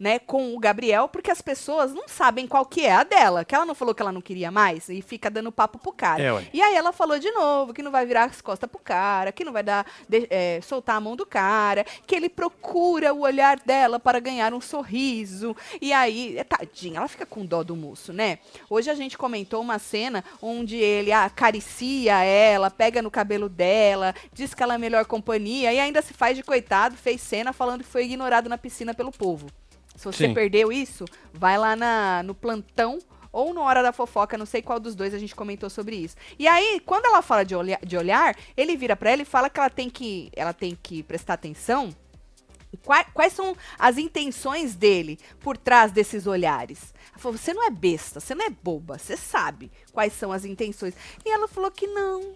Né, com o Gabriel, porque as pessoas não sabem qual que é a dela, que ela não falou que ela não queria mais e fica dando papo pro cara. É. E aí ela falou de novo que não vai virar as costas pro cara, que não vai dar de- é, soltar a mão do cara, que ele procura o olhar dela para ganhar um sorriso. E aí, é, tadinha, ela fica com dó do moço, né? Hoje a gente comentou uma cena onde ele acaricia ela, pega no cabelo dela, diz que ela é a melhor companhia e ainda se faz de coitado, fez cena falando que foi ignorado na piscina pelo povo. Se você Sim. perdeu isso, vai lá na, no plantão ou no Hora da Fofoca, não sei qual dos dois a gente comentou sobre isso. E aí, quando ela fala de, olha, de olhar, ele vira pra ela e fala que ela tem que, ela tem que prestar atenção em qua- Quais são as intenções dele por trás desses olhares? Ela falou: você não é besta, você não é boba, você sabe quais são as intenções. E ela falou que não.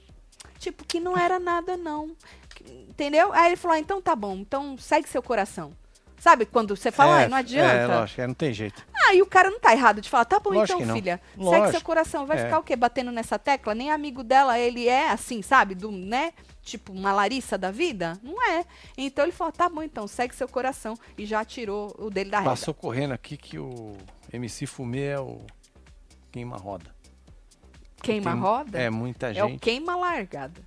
Tipo, que não era nada, não. Entendeu? Aí ele falou: ah, então tá bom, então segue seu coração. Sabe quando você fala, é, ai, não É, adianta? lógico, é, não tem jeito. Aí o cara não tá errado de falar, tá bom Lógico então, filha, segue Lógico. seu coração. Vai É. ficar o quê? Batendo nessa tecla? Nem amigo dela, ele é assim, sabe? Do, né? Tipo, uma Larissa da vida? Não é. Então ele falou, tá bom então, segue seu coração. E já tirou o dele da reta. Passou correndo aqui que o MC Fumê é o queima-roda. Queima Tem- roda? É, muita É o gente queima largada.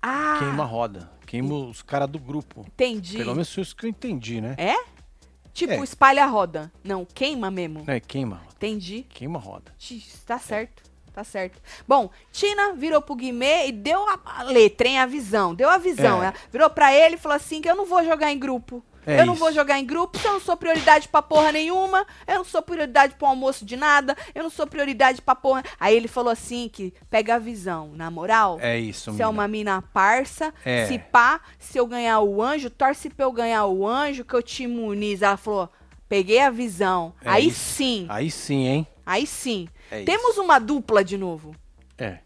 Ah, queima-roda. Queima os caras do grupo. entendi. Pelo menos isso que eu entendi, né? É? Tipo, É. espalha a roda. Não, queima mesmo. É, queima-roda. Entendi. Queima-roda. X, Tá certo. Tá certo. Bom, Tina virou pro Guimê e deu a, a letra, hein? A visão. Deu a visão. É. Ela virou pra ele e falou assim: que eu não vou jogar em grupo. É eu não isso. vou jogar em grupo, porque eu não sou prioridade pra porra nenhuma. Eu não sou prioridade pro almoço de nada. Eu não sou prioridade pra porra. Aí ele falou assim: que pega a visão. Na moral, É isso, se é mina. uma mina parça, É. se pá, se eu ganhar o anjo, torce pra eu ganhar o anjo, que eu te imunizo. Ela falou: peguei a visão. É aí isso. sim, Aí sim, hein? aí sim. É Temos uma dupla de novo. É.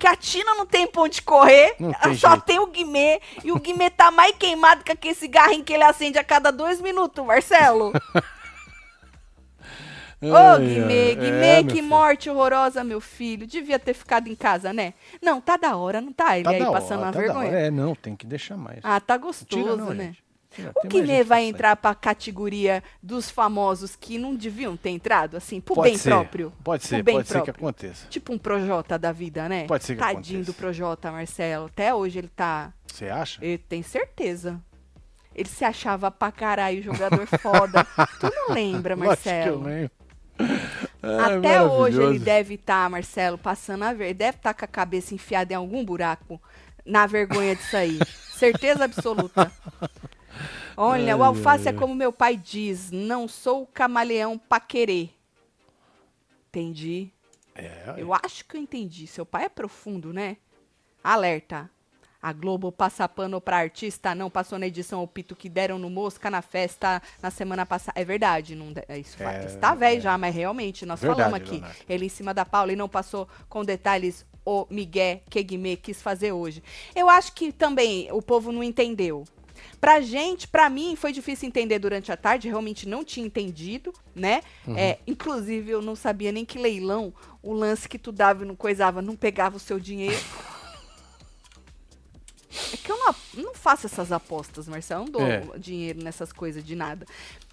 Porque a Tina não tem pra onde correr, Não tem só jeito. tem o Guimê. E o Guimê tá mais queimado que aquele cigarrinho que ele acende a cada dois minutos, Marcelo. Ô, Ai, Guimê. Guimê, É, que filho. morte horrorosa, meu filho. Devia ter ficado em casa, né? Não, tá da hora, não tá? Ele Tá aí passando hora, uma tá vergonha. É, não, tem que deixar mais. Ah, tá Tira gostoso, não, né? gente. O Guimê gente vai entrar pra categoria dos famosos que não deviam ter entrado, assim, pro Pode bem ser, próprio. Pode ser, bem pode ser que próprio. aconteça. Tipo um Projota da vida, né? Pode ser que Tadinho aconteça. do Projota, Marcelo. Até hoje ele tá. Você acha? Eu tenho certeza. Ele se achava pra caralho jogador foda. tu não lembra, Lógico que eu Marcelo? lembro. Ai, Até hoje ele deve estar, Marcelo, passando a ver. Ele deve estar com a cabeça enfiada em algum buraco na vergonha disso aí. Certeza absoluta. Olha, o Ai, alface ai, é como meu pai diz: não sou camaleão pra querer. Entendi. É, Eu acho que eu entendi. Seu pai é profundo, né? Alerta. A Globo passa pano pra artista, não passou na edição o pito que deram no Mosca na festa na semana passada. É verdade, não de- é isso É, está velho é. já, mas realmente, nós Verdade, falamos aqui. Leonardo. Ele em cima da Paula e não passou com detalhes o Miguel Kegme quis fazer hoje. Eu acho que também o povo não entendeu. Pra gente, pra mim, foi difícil entender durante a tarde, realmente não tinha entendido, né? Uhum. É, inclusive, eu não sabia nem que leilão, o lance que tu dava e não coisava, não pegava o seu dinheiro. É que eu não, não faço essas apostas, Marcelo. Eu não dou É. dinheiro nessas coisas de nada.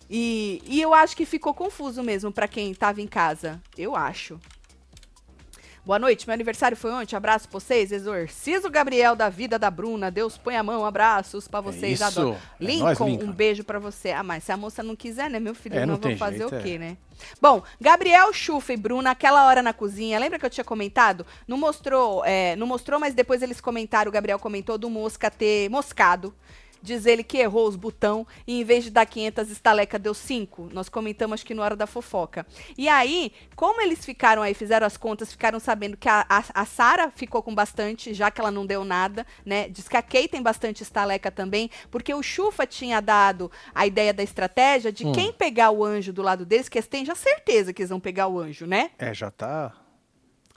E, e eu acho que ficou confuso mesmo pra quem tava em casa. Eu acho. Boa noite, meu aniversário foi ontem. Abraço pra vocês. Exorcizo Gabriel da vida da Bruna. Deus põe a mão. Abraços pra vocês. isso. Adoro. É Lincoln, Lincoln. um beijo pra você. Ah, mas se a moça não quiser, né, meu filho? É, não tem fazer jeito, o é. quê, né? Bom, Gabriel, Chufa e Bruna, aquela hora na cozinha, lembra que eu tinha comentado? Não mostrou, é, não mostrou, mas depois eles comentaram, o Gabriel comentou do Mosca ter moscado. Diz ele que errou os botão e em vez de dar 500 estaleca deu 5. Nós comentamos que na hora da fofoca. E aí, como eles ficaram aí, fizeram as contas, ficaram sabendo que a, a, a Sara ficou com bastante, já que ela não deu nada, né? Diz que a Kay tem bastante estaleca também, porque o Chufa tinha dado a ideia da estratégia de Hum. quem pegar o anjo do lado deles, que eles têm já certeza que eles vão pegar o anjo, né? É, já tá.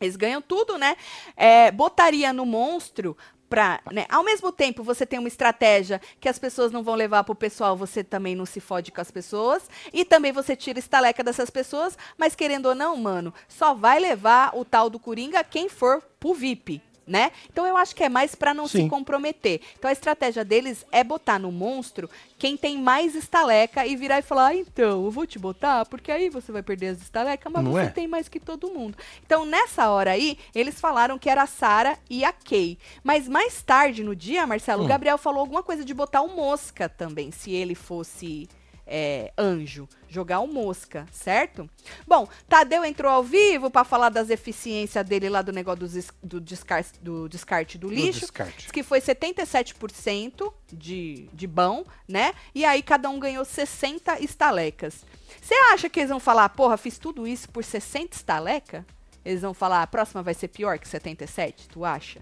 Eles ganham tudo, né? É, botaria no monstro pra. Né? Ao mesmo tempo, você tem uma estratégia que as pessoas não vão levar pro pessoal, você também não se fode com as pessoas. E também você tira estaleca dessas pessoas, mas querendo ou não, mano, só vai levar o tal do Coringa quem for pro VIP. Né? Então eu acho que é mais pra não se Sim. comprometer. Então a estratégia deles é botar no monstro quem tem mais estaleca e virar e falar: ah, então, eu vou te botar, porque aí você vai perder as estalecas, mas Não você é? tem mais que todo mundo. Então, nessa hora aí, eles falaram que era a Sara e a Kay. Mas mais tarde no dia, Marcelo, o Hum. Gabriel falou alguma coisa de botar o Mosca também, se ele fosse é, anjo. Jogar o Mosca, certo? Bom, Tadeu entrou ao vivo pra falar das eficiências dele lá do negócio do, descar do descarte do Do lixo. descarte. Diz que foi 77% de, de bom, né? E aí cada um ganhou 60 estalecas. Você acha que eles vão falar, porra, fiz tudo isso por 60 estaleca? Eles vão falar, a próxima vai ser pior que 77, tu acha?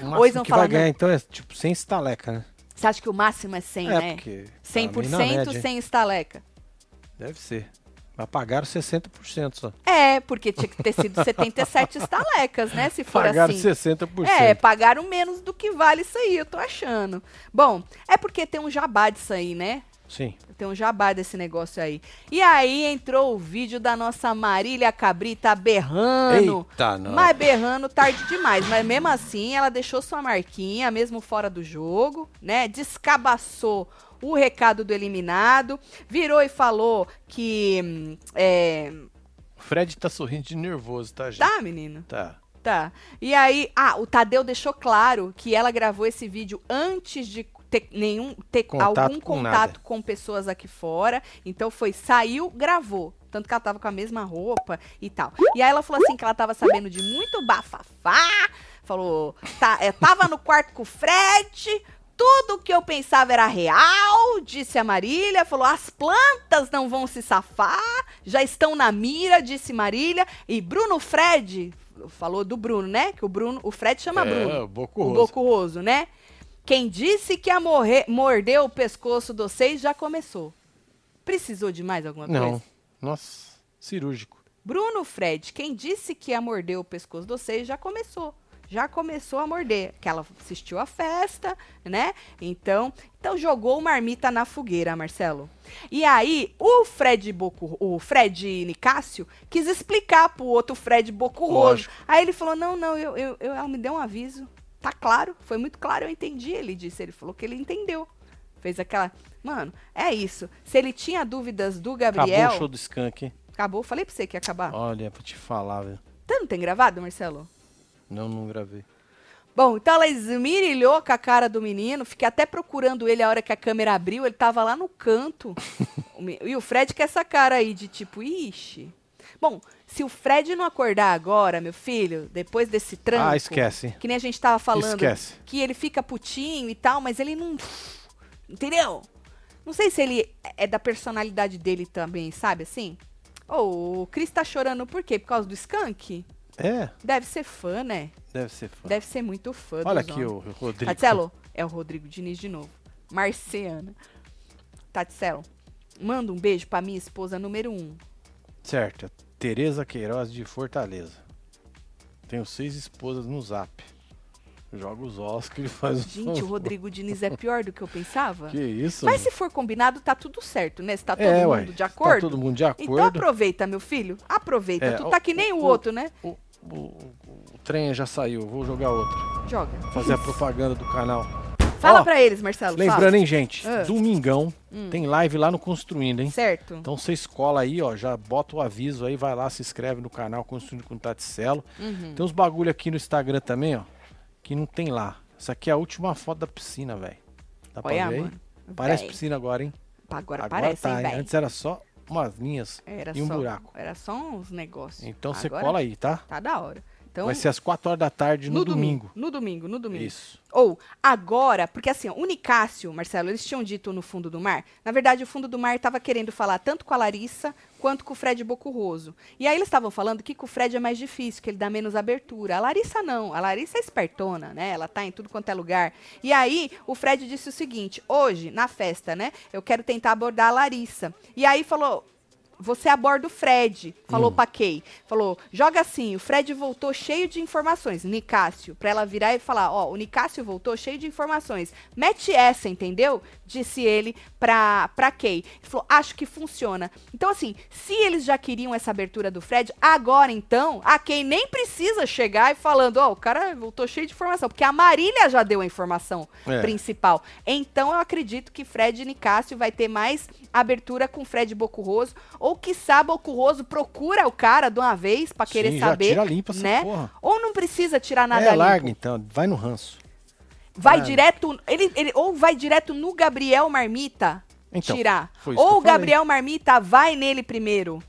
O Ou eles vão que falar, vai ganhar, então, é tipo sem estaleca, né? Você acha que o máximo é 100, é, né? porque. tá 100% na média, sem estaleca. Deve ser. Mas pagaram 60% só. É, porque tinha que ter sido 77 estalecas, né? Se for Pagaram assim. 60%. É, pagaram menos do que vale isso aí, eu tô achando. Bom, é porque tem um jabá disso aí, né? Sim. Tem um jabá desse negócio aí. E aí entrou o vídeo da nossa Marília Cabrita berrando. Eita, não. Mas berrando tarde demais. Mas mesmo assim, ela deixou sua marquinha, mesmo fora do jogo, né? Descabaçou o recado do eliminado. Virou e falou que. hum, É... O Fred tá sorrindo de nervoso, tá, gente? Tá, menino? Tá. Tá. E aí, ah, o Tadeu deixou claro que ela gravou esse vídeo antes de ter nenhum ter Contato algum com contato nada. com pessoas aqui fora. Então foi, saiu, gravou. Tanto que ela tava com a mesma roupa e tal. E aí ela falou assim que ela tava sabendo de muito bafafá. Falou, tá, é, tava no quarto com o Fred. Tudo que eu pensava era real, disse a Marília. Falou: as plantas não vão se safar, já estão na mira, disse Marília. E Bruno Fred, falou do Bruno, né? Que o Bruno, o Fred chama é, Bruno. o Boco O Roso. Bocurroso, né? Quem disse que ia morrer, morder o pescoço de vocês já começou. Precisou de mais alguma Não. coisa? Nossa, cirúrgico. Bruno Fred, quem disse que ia morder o pescoço de vocês já começou. Já começou a morder. Que ela assistiu a festa, né? Então, então jogou o marmita na fogueira, Marcelo. E aí, o Fred Bocu, o Fred Nicásio quis explicar pro outro Fred Bocurroso. Aí ele falou: "Não, não, eu, eu, eu- ela me deu um aviso. Tá claro, foi muito claro, eu entendi", ele disse. Ele falou que ele entendeu. Fez aquela, mano, é isso. Se ele tinha dúvidas do Gabriel, Acabou o show do Skank, acabou. Falei pra você que ia acabar. Olha, pra te falar, velho. Você não tem gravado, Marcelo? Não, não gravei. Bom, então ela esmirilhou com a cara do menino. Fiquei até procurando ele a hora que a câmera abriu. Ele tava lá no canto. E o Fred com essa cara aí de tipo, ixi. Bom, se o Fred não acordar agora, meu filho, depois desse tranco. Ah, esquece. Que nem a gente tava falando. Esquece. Que ele fica putinho e tal, mas ele não. Entendeu? Não sei se ele é da personalidade dele também, sabe assim? Ô, o Cris tá chorando por quê? Por causa do skunk? É, Deve ser fã, né? deve ser fã. Deve ser muito fã Olha aqui o Rodrigo. Tatselo, é o Rodrigo Diniz de novo. Marciana. Tatselo, manda um beijo pra minha esposa número um. Certo, Tereza Queiroz de Fortaleza. Tenho seis esposas no zap. Joga os ossos que ele faz Gente, o Rodrigo Diniz é pior do que eu pensava. Que isso? Mas se for combinado, tá tudo certo, né? Se tá todo é, mundo ué, de acordo. Tá todo mundo de acordo. Então aproveita, meu filho. Aproveita. É, tu tá que nem o, o- outro, né? O, o- o- o trem já saiu, vou jogar outro. Joga. Fazer a propaganda do canal. Fala Ó, pra eles, Marcelo. Lembrando, fala. hein, gente? Ah. Domingão tem live lá no Construindo, hein? Certo. Então você escola aí, ó, já bota o aviso aí, vai lá, se inscreve no canal Construindo com Taticelo. Uhum. Tem uns bagulho aqui no Instagram também, ó, que não tem lá. Essa aqui é a última foto da piscina, velho. Dá pra Olha, ver aí? mano. Parece Véi. piscina agora, hein? Agora, parece, tá, hein? Antes era só umas linhas Era e um só, buraco. Era só uns negócios. Então você Agora cola aí, tá? Tá da hora. Então, Vai ser às 4 horas da tarde no, domingo. No domingo, no domingo. Isso. Ou, agora, porque assim, ó, o Nicásio, Marcelo, eles tinham dito no fundo do mar. Na verdade, o fundo do mar estava querendo falar tanto com a Larissa quanto com o Fred Bocurroso. E aí eles estavam falando que com o Fred é mais difícil, que ele dá menos abertura. A Larissa não. A Larissa é espertona, né? Ela tá em tudo quanto é lugar. E aí, o Fred disse o seguinte: hoje, na festa, né? Eu quero tentar abordar a Larissa. E aí falou. Você aborda o Fred, falou pra Kay. Falou, joga assim, o Fred voltou cheio de informações, Nicásio, pra ela virar e falar, ó, o Nicásio voltou cheio de informações. Mete essa, entendeu? Disse ele pra, pra Kay. Ele falou, acho que funciona. Então, assim, se eles já queriam essa abertura do Fred, agora então, a Kay nem precisa chegar e falando, ó, o cara voltou cheio de informação, porque a Marília já deu a informação É. principal. Então, eu acredito que Fred Nicásio vai ter mais abertura com Fred Bocurroso, ou quiçá Bocurroso procura o cara de uma vez pra querer Sim, já saber, tira limpa né? porra. Ou não precisa tirar nada é, limpo. larga então, vai no ranço. Vai Ah. direto, ele, ele ou vai direto no Gabriel Marmita Então, tirar, ou o. Gabriel Marmita vai nele primeiro.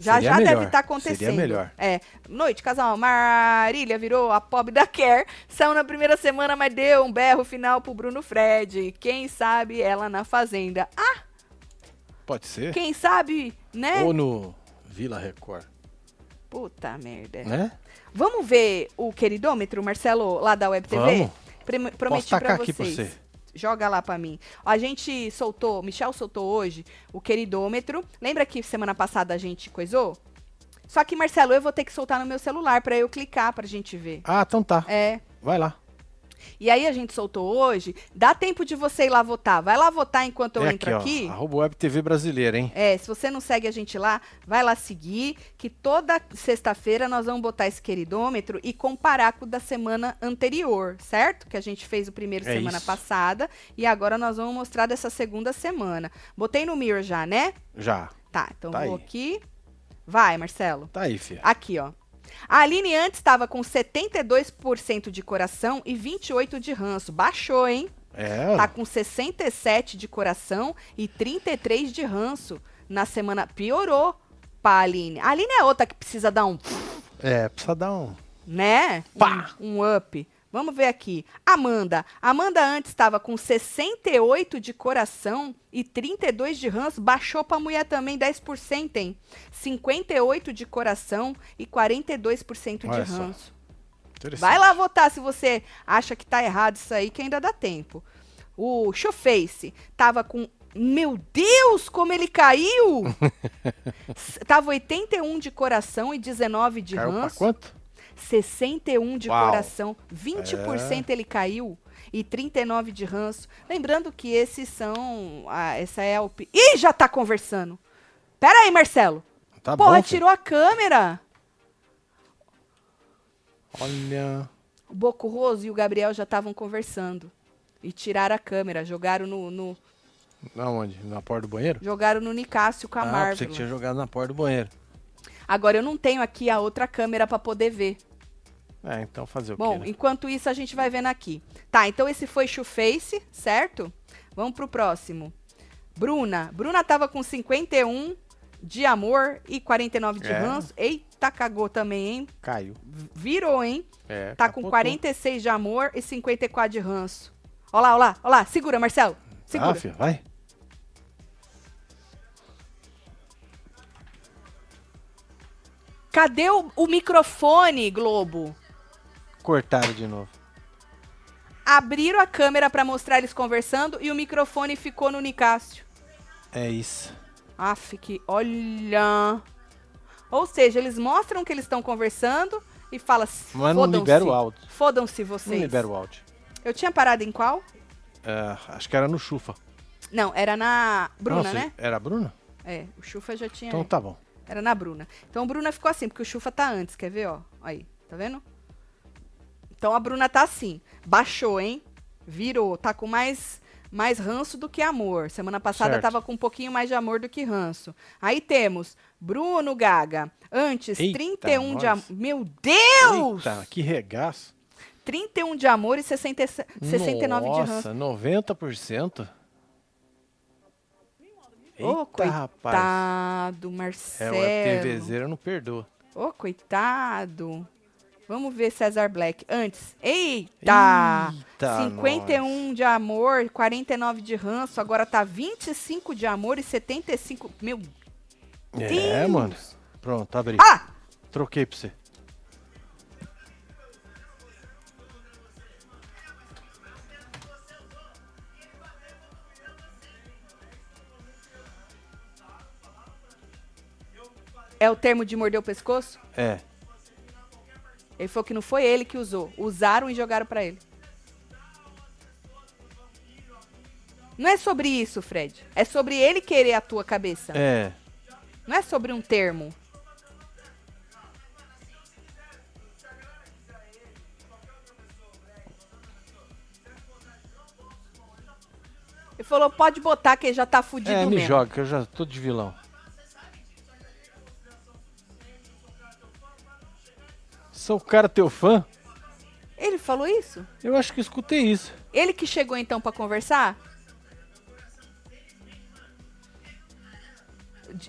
Já Seria já melhor, deve estar acontecendo. seria melhor. É. Noite, casal. Marília virou a pobre da Care. Saiu na primeira semana, mas deu um berro final pro Bruno Fred. Quem sabe ela na fazenda. Ah, Pode ser. quem sabe, né? Ou no Vila Record, Puta merda. né? Vamos ver o queridômetro, Marcelo, lá da Web TV? Vamos. Posso Prometi tacar pra aqui pra vocês. você. Joga lá pra mim. A gente soltou, Michel soltou hoje o queridômetro. Lembra que semana passada a gente coisou? Só que, Marcelo, eu vou ter que soltar no meu celular pra eu clicar pra gente ver. Ah, então tá. É. Vai lá. E aí a gente soltou hoje. Dá tempo de você ir lá votar. Vai lá votar enquanto eu é entro aqui, aqui. ó. Arroba Web TV Brasileira, hein? É, se você não segue a gente lá, vai lá seguir, que toda sexta-feira nós vamos botar esse queridômetro e comparar com o da semana anterior, certo? Que a gente fez o primeiro É semana isso. passada e agora nós vamos mostrar dessa segunda semana. Botei no Mirror já, né? Já. Tá, então Tá vou aí. aqui. Vai, Marcelo. Tá aí, filha. Aqui, ó. A Aline antes estava com 72% de coração e 28% de ranço. Baixou, hein? É, Tá com 67 de coração e 33 de ranço. Na semana piorou pra Aline. A Aline é outra que precisa dar um, é, precisa dar um. né? Pá! Um, um up. Vamos ver aqui. Amanda. Amanda antes estava com 68 de coração e 32 de ranço. Baixou pra mulher também 10%, hein? 58 de coração e 42% de Olha só. ranço. Interessante. Vai lá votar se você acha que tá errado isso aí, que ainda dá tempo. O Showface tava com. Meu Deus, como ele caiu! Tava 81 de coração e 19 de Caiu pra ranço. quanto? 61 de Uau. É. coração. 20% ele caiu. E 39 de ranço. Lembrando que esses são. ah, essa é a opinião. Ih, já tá conversando! Pera aí, Marcelo. Tá Porra, bom, tirou a câmera. Olha. O Boco Roso e o Gabriel já estavam conversando. E tiraram a câmera, jogaram no, no- Na onde? Na porta do banheiro? jogaram no Nicásio com a ah, Marvel. pensei que tinha jogado na porta do banheiro. Agora eu não tenho aqui a outra câmera pra poder ver. É, então fazer o Bom, quê? né? enquanto isso a gente vai vendo aqui. Tá, então esse foi Shoeface, certo? Vamos pro próximo. Bruna. Bruna tava com 51 de amor e 49 de É. ranço. Eita, cagou também, hein? Caiu. Virou, hein? É, Tá com capotou. 46 de amor e 54 de ranço. Ó lá, ó lá, ó lá. Segura, Marcelo. Segura. Ah, filha, vai. Cadê o, o microfone, Globo? Cortaram de novo. Abriram a câmera pra mostrar eles conversando e o microfone ficou no Nicásio. É isso. Aff, que olha. Ou seja, eles mostram que eles estão conversando e fala Mas não libera o áudio. Fodam-se Não vocês. libera o áudio. Eu tinha parado em qual? É, acho que era no Chufa. Não, era na Bruna, Nossa, né? Era a Bruna? É, o Chufa já tinha. Então tá bom. Era na Bruna. Então Bruna ficou assim, porque o Chufa tá antes, quer ver, ó? Aí, tá vendo? Então a Bruna tá assim. Baixou, hein? Virou. Tá com mais, mais ranço do que amor. Semana passada Certo. tava com um pouquinho mais de amor do que ranço. Aí temos Bruno Gaga. Antes, Eita, 31 de nós. amor. Meu Deus! Eita, que regaço. 31 de amor e 60, 69 de ranço. Nossa, 90%? Ô, rapaz. coitado, É, Marcelo. o TVZera não perdoa. Ô, coitado. Vamos ver Cesar Black. Antes. Eita! Eita, 51 de amor, 49 de ranço. Agora tá 25 de amor e 75. Meu É, Deus! mano. Pronto, abri. Ah! Troquei pra você. É o termo de morder o pescoço? É. Ele falou que não foi ele que usou. Usaram e jogaram pra ele. Não é sobre isso, Fred. É sobre ele querer a tua cabeça. É. Não é sobre um termo. Ele falou, pode botar que ele já tá fudido É, me mesmo. joga, que eu já tô de vilão. Sou o cara teu fã? Ele falou isso? Eu acho que escutei isso. Ele que chegou então pra conversar?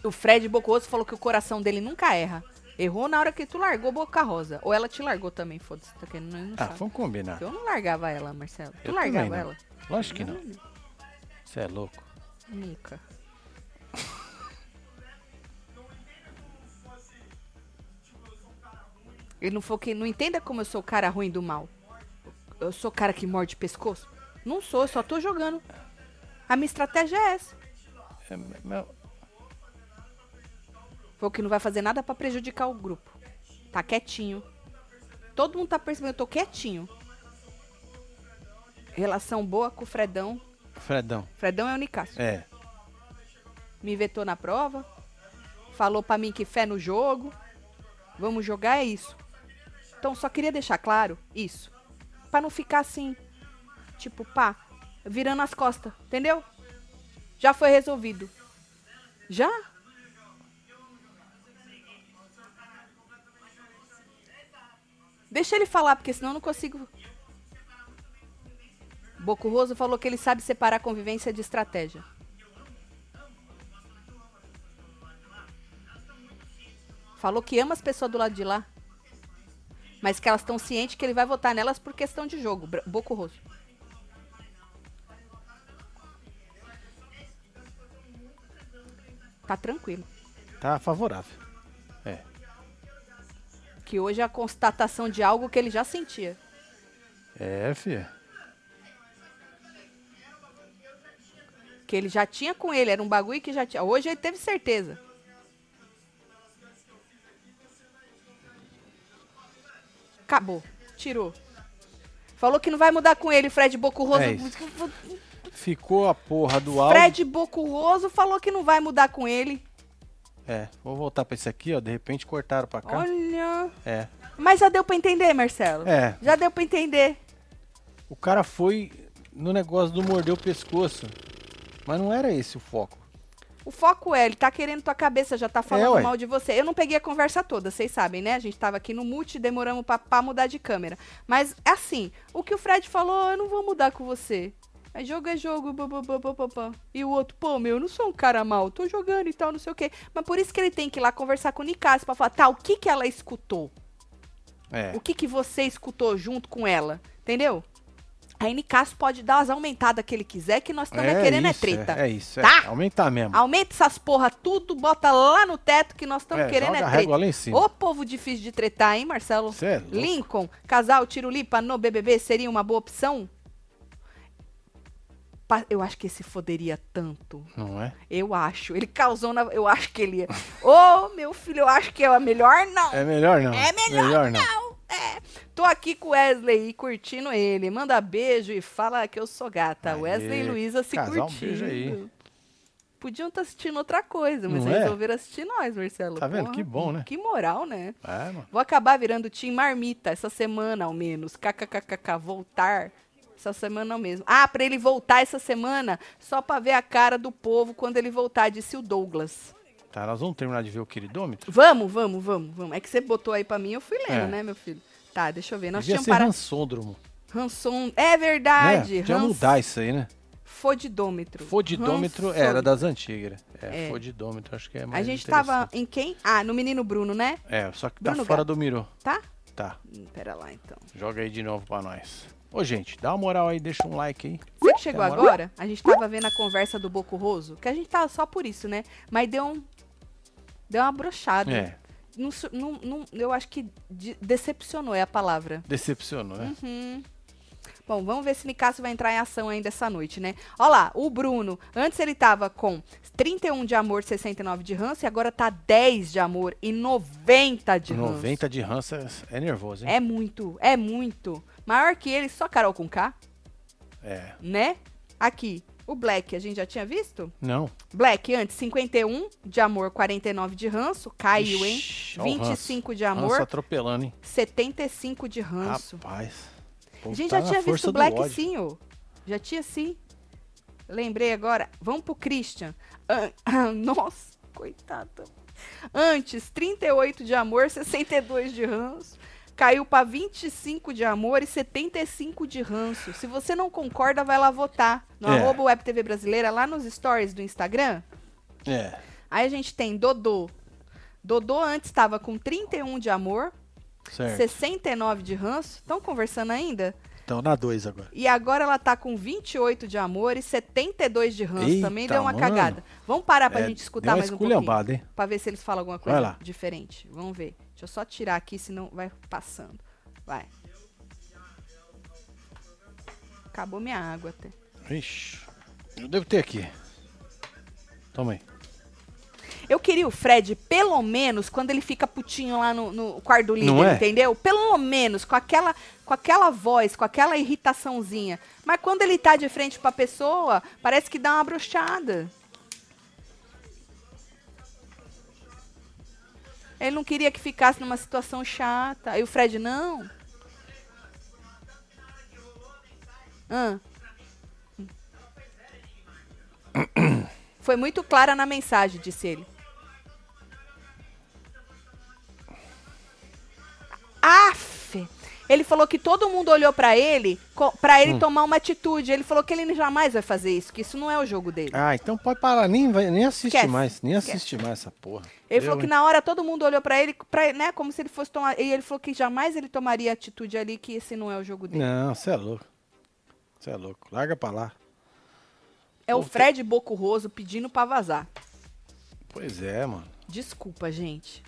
O Fred Bocoso falou que o coração dele nunca erra. Errou na hora que tu largou Boca Rosa. Ou ela te largou também, foda-se. Tá querendo, não, Ah, sabe. vamos combinar. Eu não largava ela, Marcelo. Tu Eu largava ela? Lógico que não. Você é louco. Nunca. Ele não falou que não entenda como eu sou o cara ruim do mal. Eu sou o cara que morde pescoço. Não sou, eu só tô jogando. A minha estratégia é essa. É, meu- Falou que não vai fazer nada pra prejudicar o grupo. Tá quietinho. Todo mundo tá percebendo, eu tô quietinho. Relação boa com o Fredão. Fredão. Fredão é o Nicasso. É. me vetou na prova, falou pra mim que fé no jogo, vamos jogar é isso. Então só queria deixar claro isso, Pra não ficar assim, tipo, pá, virando as costas, entendeu? Já foi resolvido. Já? Deixa ele falar, porque senão eu não consigo. Boco Roso falou que ele sabe separar convivência de estratégia. Falou que ama as pessoas do lado de lá. Mas que elas estão cientes que ele vai votar nelas por questão de jogo. Boco Roso. Tá tranquilo. Tá favorável. É. Que hoje é a constatação de algo que ele já sentia. É, filho. Que ele já tinha com ele. Era um bagulho que já tinha. Hoje ele teve certeza. Acabou. Tirou. Falou que não vai mudar com ele, Fred Boco Roso. É. Ficou a porra do áudio. Fred Boco Roso falou que não vai mudar com ele. É, vou voltar pra esse aqui, ó. De repente cortaram pra cá. Olha. É. Mas já deu pra entender, Marcelo. É. Já deu pra entender. O cara foi no negócio do morder o pescoço. Mas não era esse o foco. O foco é, ele tá querendo tua cabeça, já tá falando É, mal de você. Eu não peguei a conversa toda, vocês sabem, né? A gente tava aqui no mute, demoramos pra, pra mudar de câmera. Mas, assim, o que o Fred falou, eu não vou mudar com você. É jogo é jogo, pá. E o outro, pô, meu, eu não sou um cara mal, tô jogando e tal, não sei o quê. Mas por isso que ele tem que ir lá conversar com o Nicasso pra falar, tá, o que que ela escutou? É. O que que você escutou junto com ela? Entendeu? Aí Nicasso pode dar as aumentadas que ele quiser, que nós estamos querendo é isso, treta. É, é isso, é. Tá? Aumentar mesmo. Aumenta essas porra tudo, bota lá no teto que nós estamos É, querendo é a treta. lá em cima. Ô povo difícil de tretar, hein, Marcelo? Cê é. Lincoln, casal Tirulipa no BBB seria uma boa opção? Eu acho que esse foderia tanto. Não é? Eu acho. Ele causou na. Eu acho que ele. Ô, meu filho, eu acho que é a melhor não. É melhor não. É melhor não. não. Tô aqui com o Wesley e curtindo ele. Manda beijo e fala que eu sou gata. Aê, Wesley e Luísa se casal, um curtindo. beijo aí. Podiam estar assistindo outra coisa, mas Não é? resolveram assistir nós, Marcelo. Tá vendo? Porra, Que bom, né? Que moral, né? É, mano. Vou acabar virando Tim Marmita essa semana, ao menos. KKKKK, voltar essa semana mesmo. Ah, pra ele voltar essa semana, só pra ver a cara do povo quando ele voltar, disse o Douglas. Tá, nós vamos terminar de ver o queridômetro? Vamos, vamos, vamos, vamos. É que você botou aí pra mim, eu fui lendo, É. né, meu filho? Tá, deixa eu ver. Nós Devia tínhamos ser para... rançôdromo. Ransom. É verdade. né? Podia Hans- mudar isso aí, né? Fodidômetro. Fodidômetro era das antigas. É, É. fodidômetro, acho que é A mais gente tava em quem? Ah, no menino Bruno, né? É, só que tá Bruno fora Gato. do Miro. Tá? Tá, Hum, Pera lá, então. joga aí de novo pra nós. Ô, gente, dá uma moral aí, deixa um like aí. Você que chegou agora, a gente tava vendo a conversa do Boco Roso, que a gente tava só por isso, né? Mas deu um. Deu uma brochada. É, Não não- não- eu acho que de- decepcionou é a palavra. decepcionou, né? Uhum. Bom, vamos ver se Nicasso vai entrar em ação ainda essa noite, né? Olha lá, o Bruno, antes ele tava com 31 de amor, 69 de ranço, e agora tá 10 de amor e 90 de ranço. 90 de ranço é- é nervoso, hein? É muito, é muito. Maior que ele, só Carol com K, É. né? Aqui, o Black, a gente já tinha visto? Não. Black, antes, 51 de amor, 49 de ranço. Caiu, hein? Ixi, ó o ranço. 25 de Ranço amor, atropelando, hein? 75 de ranço. Rapaz. A gente já tinha visto o Black sim, ô. Já tinha sim. Lembrei agora. Vamos pro Christian. An- Nossa, coitado. Antes, 38 de amor, 62 de ranço. Caiu pra 25 de amor e 75 de ranço. Se você não concorda, vai lá votar. No É. arroba Web TV Brasileira, lá nos stories do Instagram. É. Aí a gente tem Dodô. Dodô antes estava com 31 de amor, Certo. 69 de ranço. Estão conversando ainda? Então na 2 agora. E agora ela tá com 28 de amor e 72 de ranço. Eita, Também deu uma mano. cagada. Vamos parar pra É, gente escutar mais um pouquinho. hein? Pra ver se eles falam alguma coisa diferente. Vamos ver. Deixa eu só tirar aqui, senão vai passando. Vai. Acabou minha água até. Ixi. Eu devo ter aqui. Toma aí. Eu queria o Fred, pelo menos, quando ele fica putinho lá no, no quarto do líder, é? entendeu? Pelo menos, com aquela, com aquela voz, com aquela irritaçãozinha. Mas quando ele tá de frente pra pessoa, parece que dá uma brochada. Ele não queria que ficasse numa situação chata. E o Fred, não. Ah. Foi muito clara na mensagem, disse ele. Aff! Ele falou que todo mundo olhou pra ele, pra ele tomar uma atitude. Ele falou que ele jamais vai fazer isso, que isso não é o jogo dele. Ah, então pode parar. Nem, vai, nem assiste Esquece, mais. Nem esquece. assiste mais essa porra. Ele Eu, falou que hein? na hora todo mundo olhou pra ele, pra, né, como se ele fosse tomar. E ele falou que jamais ele tomaria atitude ali, que esse não é o jogo dele. Não, você é louco. Você é louco. Larga pra lá. É o Pô, Fred Bocurroso pedindo pra vazar. Pois é, mano. Desculpa, gente.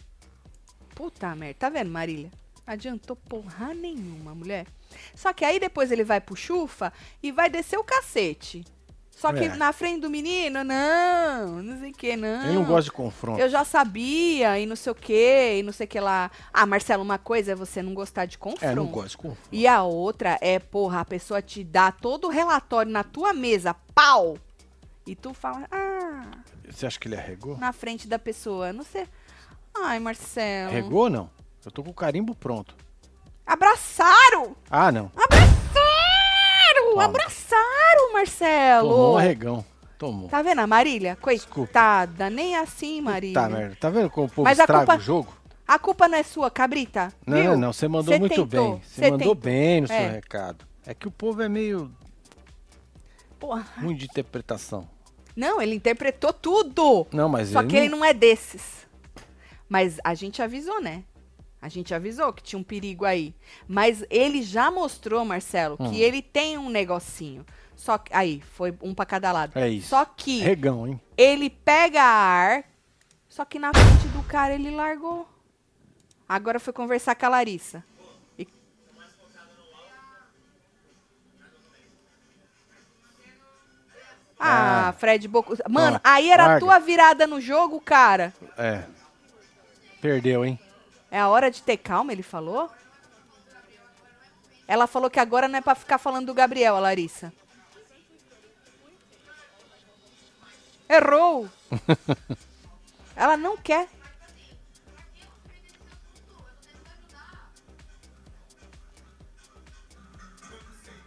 Puta merda. Tá vendo, Marília? Adiantou porra nenhuma, mulher. Só que aí depois ele vai pro chufa e vai descer o cacete. Só que É. na frente do menino, não, não sei o que, não. Ele não gosta de confronto. Eu já sabia, e não sei o que, e não sei o que lá. Ah, Marcelo, uma coisa é você não gostar de confronto. É, não gosta de confronto. E a outra é, porra, a pessoa te dá todo o relatório na tua mesa, pau! E tu fala, ah, Você acha que ele arregou? na frente da pessoa, não sei. Ai, Marcelo. Arregou ou não? Eu tô com o carimbo pronto. Abraçaram! Ah, não. Abraçaram! Toma. Abraçaram, Marcelo! Tomou um arregão. Tomou. Tá vendo a Marília? Desculpa. Coitada, nem assim, Marília. Tá, merda. Tá vendo como o povo Mas estraga culpa- o jogo? A culpa não é sua, cabrita? Não, viu? não, não. Você mandou Cê muito tentou, bem. Você cê mandou tentou. bem no seu É. recado. É que o povo é meio Porra. ruim de interpretação. Não, ele interpretou tudo. Não, mas Só ele que ele não é desses. Mas a gente avisou, né? A gente avisou que tinha um perigo aí. Mas ele já mostrou, Marcelo, Hum. que ele tem um negocinho. Só que. Aí, foi um pra cada lado. É isso. Só que Regão, hein? ele pega ar, só que na frente do cara ele largou. Agora foi conversar com a Larissa. E- Ah, Ah. Fred Boco. Mano, Ó, aí era a tua virada no jogo, cara. É. Perdeu, hein? É a hora de ter calma, ele falou? Ela falou que agora não é pra ficar falando do Gabriel, a Larissa. Errou! Ela não quer.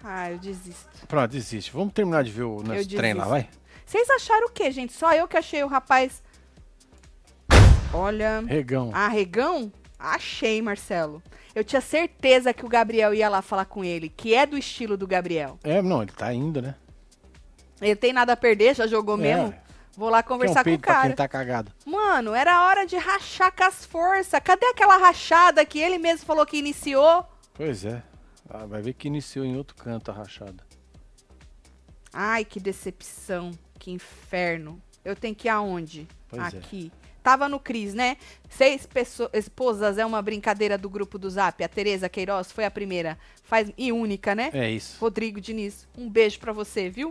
Ah, eu desisto. Pronto, desiste. Vamos terminar de ver o nosso trem lá, vai? Vocês acharam o quê, gente? Só eu que achei o rapaz. Olha. Regão. Ah, regão? Achei, Marcelo. Eu tinha certeza que o Gabriel ia lá falar com ele, que é do estilo do Gabriel. É, não, ele tá indo, né? Ele tem nada a perder, já jogou É. mesmo. Vou lá conversar um com o peito pra cara. quem tá cagado. Mano, era hora de rachar com as forças. Cadê aquela rachada que ele mesmo falou que iniciou? Pois é. Ah, vai ver que iniciou em outro canto a rachada. Ai, que decepção. Que inferno. Eu tenho que ir aonde? Pois é. Tava no Cris, né? Seis esposas é uma brincadeira do grupo do Zap. A Tereza Queiroz foi a primeira. Faz, e única, né? É isso. Rodrigo Diniz, um beijo pra você, viu?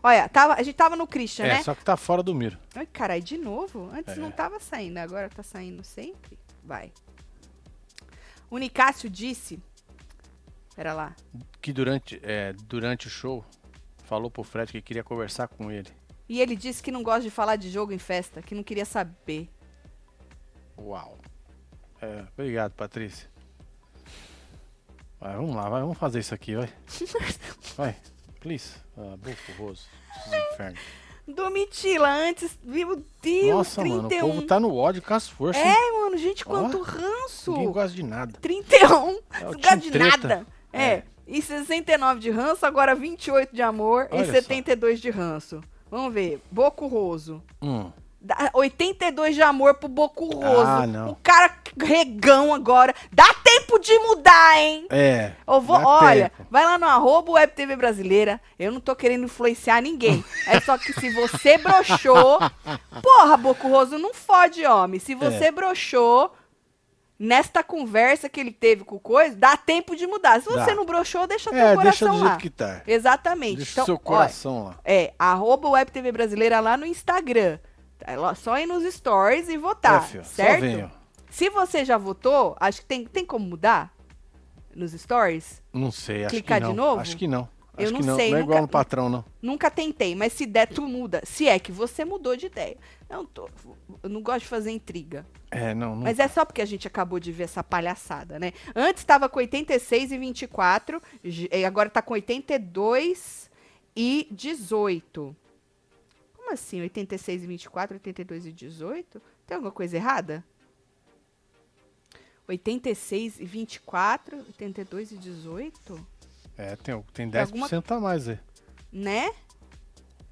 Olha, tava, a gente tava no Christian, É, né? só que tá fora do miro. Ai, carai, de novo? Antes É. não tava saindo, agora tá saindo sempre? Vai. O Nicásio disse. Pera lá. Que durante, é, durante o show falou pro Fred que queria conversar com ele. E ele disse que não gosta de falar de jogo em festa, que não queria saber. Uau. É, obrigado, Patrícia. Vai, vamos lá, vai, vamos fazer isso aqui, vai. Vai, please. Ah, bufo, roso. Esses infernos. Domitila, antes. Meu Deus, Nossa, 31. mano, o povo tá no ódio com as forças. É, mano, gente, quanto Ó, ranço. Ninguém gosta de nada. 31. É não gosta de Treta. nada. É. É. E 69 de ranço, agora 28 de amor Olha e só. 72 de ranço. Vamos ver. Boco Roso. Hum, Dá 82 de amor pro Boco Roso. Ah, não. O cara regão agora. Dá tempo de mudar, hein? é. Eu vou, olha, tempo. vai lá no arroba Web TV Brasileira. Eu não tô querendo influenciar ninguém. É só que se você broxou. Porra, Boco Roso, não fode, homem. Se você É. broxou nesta conversa que ele teve com o coisa, dá tempo de mudar. Se você Dá. não broxou, deixa teu É, coração deixa do lá. jeito que tá. Exatamente. Deixa então, o seu coração lá. é, arroba Web TV Brasileira lá no Instagram. É lá- só ir nos stories e votar, é, filho, certo? Se você já votou, acho que tem, tem como mudar nos stories? Não sei, acho Clicar que de não. novo? Acho que não. Eu Acho não que não. sei, não é nunca- igual no patrão, não. Nunca tentei, mas se der, tu muda. Se é que você mudou de ideia. Eu não, tô- eu não gosto de fazer intriga. É, não, não. Mas é só porque a gente acabou de ver essa palhaçada, né? Antes estava com 86 e 24, j- e agora tá com 82 e 18. Como assim? 86 e 24, 82 e 18? Tem alguma coisa errada? 86 e 24, 82 e 18? É, tem, tem Tem 10% a mais aí. Né?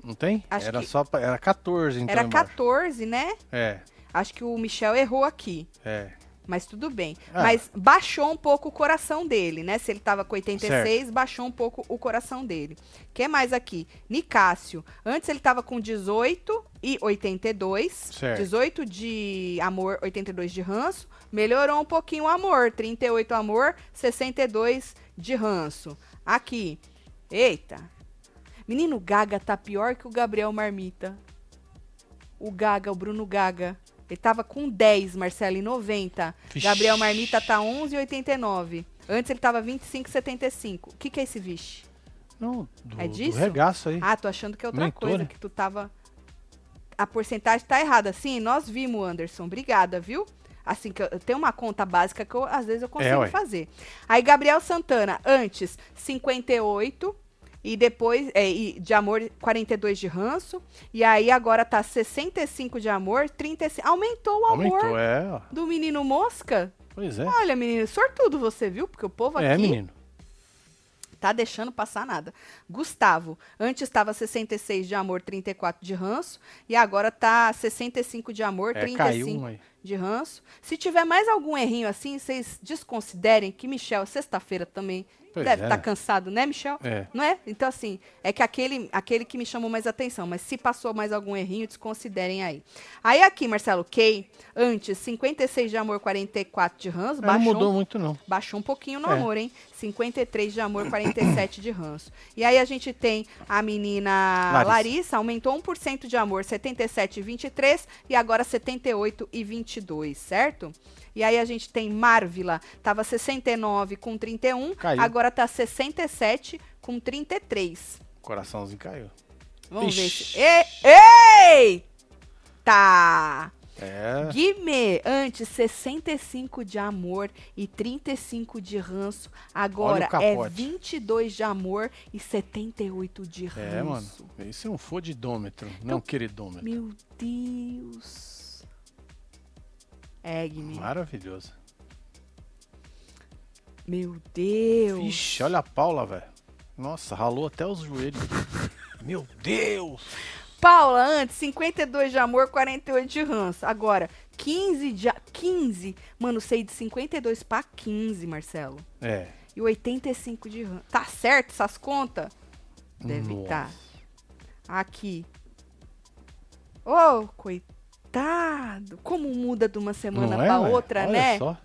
Não tem? Acho era que- só pra- era 14, então. Era embaixo. 14, né? É, Acho que o Michel errou aqui. é. Mas tudo bem. Ah. Mas baixou um pouco o coração dele, né? Se ele tava com 86, baixou um pouco o coração dele. O que mais aqui? Nicásio. Antes ele tava com 18 e 82. Certo. 18 de amor, 82 de ranço. Melhorou um pouquinho o amor. 38 amor, 62 de ranço. Aqui. Eita. Menino Gaga tá pior que o Gabriel Marmita. O Gaga, o Bruno Gaga. Ele tava com 10, Marcelo, em 90. Vixe. Gabriel Marmita tá 11,89. Antes ele tava 25,75. O que que é esse vixe? Não, do, É do disso? regaço aí. Ah, tô achando que é outra coisa, né? que tu tava... A porcentagem tá errada. Sim, nós vimos, Anderson. Obrigada, viu? Assim, que eu, eu tenho uma conta básica que eu, às vezes eu consigo É, fazer. Aí, Gabriel Santana, antes, 58. E depois, é, e de amor, 42 de ranço. E aí, agora tá 65 de amor, 35... Aumentou o amor Aumentou, é. do menino mosca. Pois é. Olha, menino, sortudo você, viu? Porque o povo É, aqui menino. tá deixando passar nada. Gustavo, antes estava 66 de amor, 34 de ranço, e agora tá 65 de amor, É, 35 caiu aí. De ranço. Se tiver mais algum errinho assim, vocês desconsiderem que Michel, sexta-feira também, Pois deve é. estar cansado, né, Michel? É. Não é? Então, assim, é que aquele, aquele que me chamou mais atenção, mas se passou mais algum errinho, desconsiderem aí. Aí aqui, Marcelo Kay, antes, 56 de amor, 44 de ranço, não baixou mudou um muito, não. Baixou um pouquinho no É. amor, hein? 53 de amor, 47 de ranço. E aí a gente tem a menina Larissa, Larissa. aumentou 1% de amor, 77 e 23, e agora 78 e 22, certo? E aí a gente tem Marvila, tava 69 com 31, Caiu. agora tá 67 com 33. Coraçãozinho caiu. Vamos Ixi. ver se. E- Eita! É. Guimê, antes 65 de amor e 35 de ranço. Agora é capote. 22 de amor e 78 de ranço. É, mano. Isso é um fodidômetro, não queridômetro. Meu Deus. Guimê. Maravilhoso. Meu Deus. Vixe, olha a Paula, velho. Nossa, ralou até os joelhos. Meu Deus! Paula, antes 52 de amor, 48 de ranço. Agora, 15 de. a- 15. Mano, sei de 52 pra 15, Marcelo. É. E 85 de ranço. Tá certo essas contas? Deve estar. Aqui. Ô, coitado. Como muda de uma semana Não é, outra, Olha né? Só.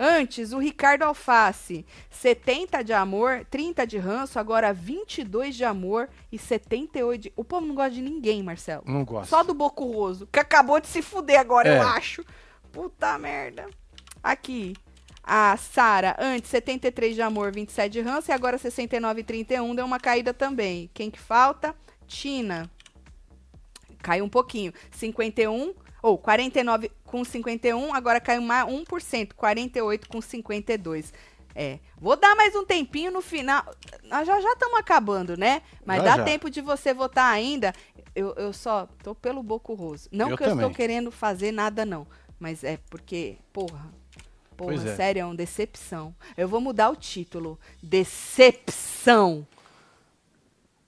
Antes, o Ricardo Alface, 70 de amor, 30 de ranço, agora 22 de amor e 78 de... O povo não gosta de ninguém, Marcelo. Não gosto. Só do Boco Roso, que acabou de se fuder agora, É. eu acho. Puta merda. Aqui, a Sara, antes 73 de amor, 27 de ranço, e agora 69 e 31, deu uma caída também. Quem que falta? Tina. Caiu um pouquinho. 51, ou 49 com 51, agora caiu mais 1%, 48 com 52. É, vou dar mais um tempinho no final. Nós já já estamos acabando, né? Mas Já, dá já. tempo de você votar ainda. Eu, eu só tô pelo Boco Roso. Não Eu que eu também. estou querendo fazer nada, não. Mas é porque, porra. Porra, Pois é. sério, é uma decepção. Eu vou mudar o título. Decepção.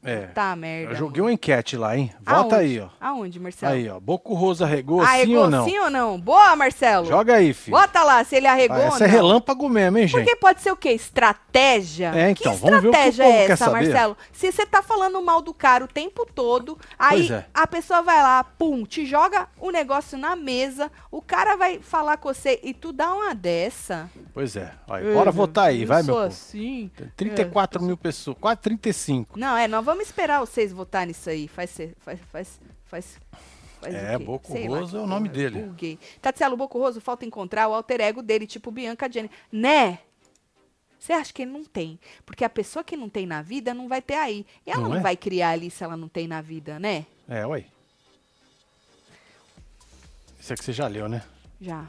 É. Tá, merda. Eu joguei uma enquete lá, hein? Aonde? Vota aí, ó. Aonde, Marcelo? Aí, ó. Boco Rosa arregou, sim Arregou ou não? sim ou não? Boa, Marcelo. Joga aí, filho. Bota lá se ele arregou Ah, essa é relâmpago mesmo, hein, gente? Porque pode ser o quê? Estratégia? É, então, que vamos ver o que o estratégia povo é essa. Marcelo? Se você tá falando mal do cara o tempo todo, aí é. a pessoa vai lá, pum, te joga o negócio na mesa, o cara vai falar com você e tu dá uma dessa. Pois é. Olha, bora votar aí, vai, meu sou povo. assim. Tem 34 mil pessoas, quase 35. Não, é, nós vamos esperar vocês votar nisso aí. Faz ser, faz, faz, faz. faz É, o quê? Boco Sei lá Roso que é o nome porra, dele. Buguei. Tatielo Boco Roso, falta encontrar o alter ego dele, tipo Bianca Jenny. Né? Você acha que ele não tem? Porque a pessoa que não tem na vida não vai ter aí. E ela Não não, é? vai criar ali se ela não tem na vida, né? É, ué. Esse aqui você já leu, né? Já.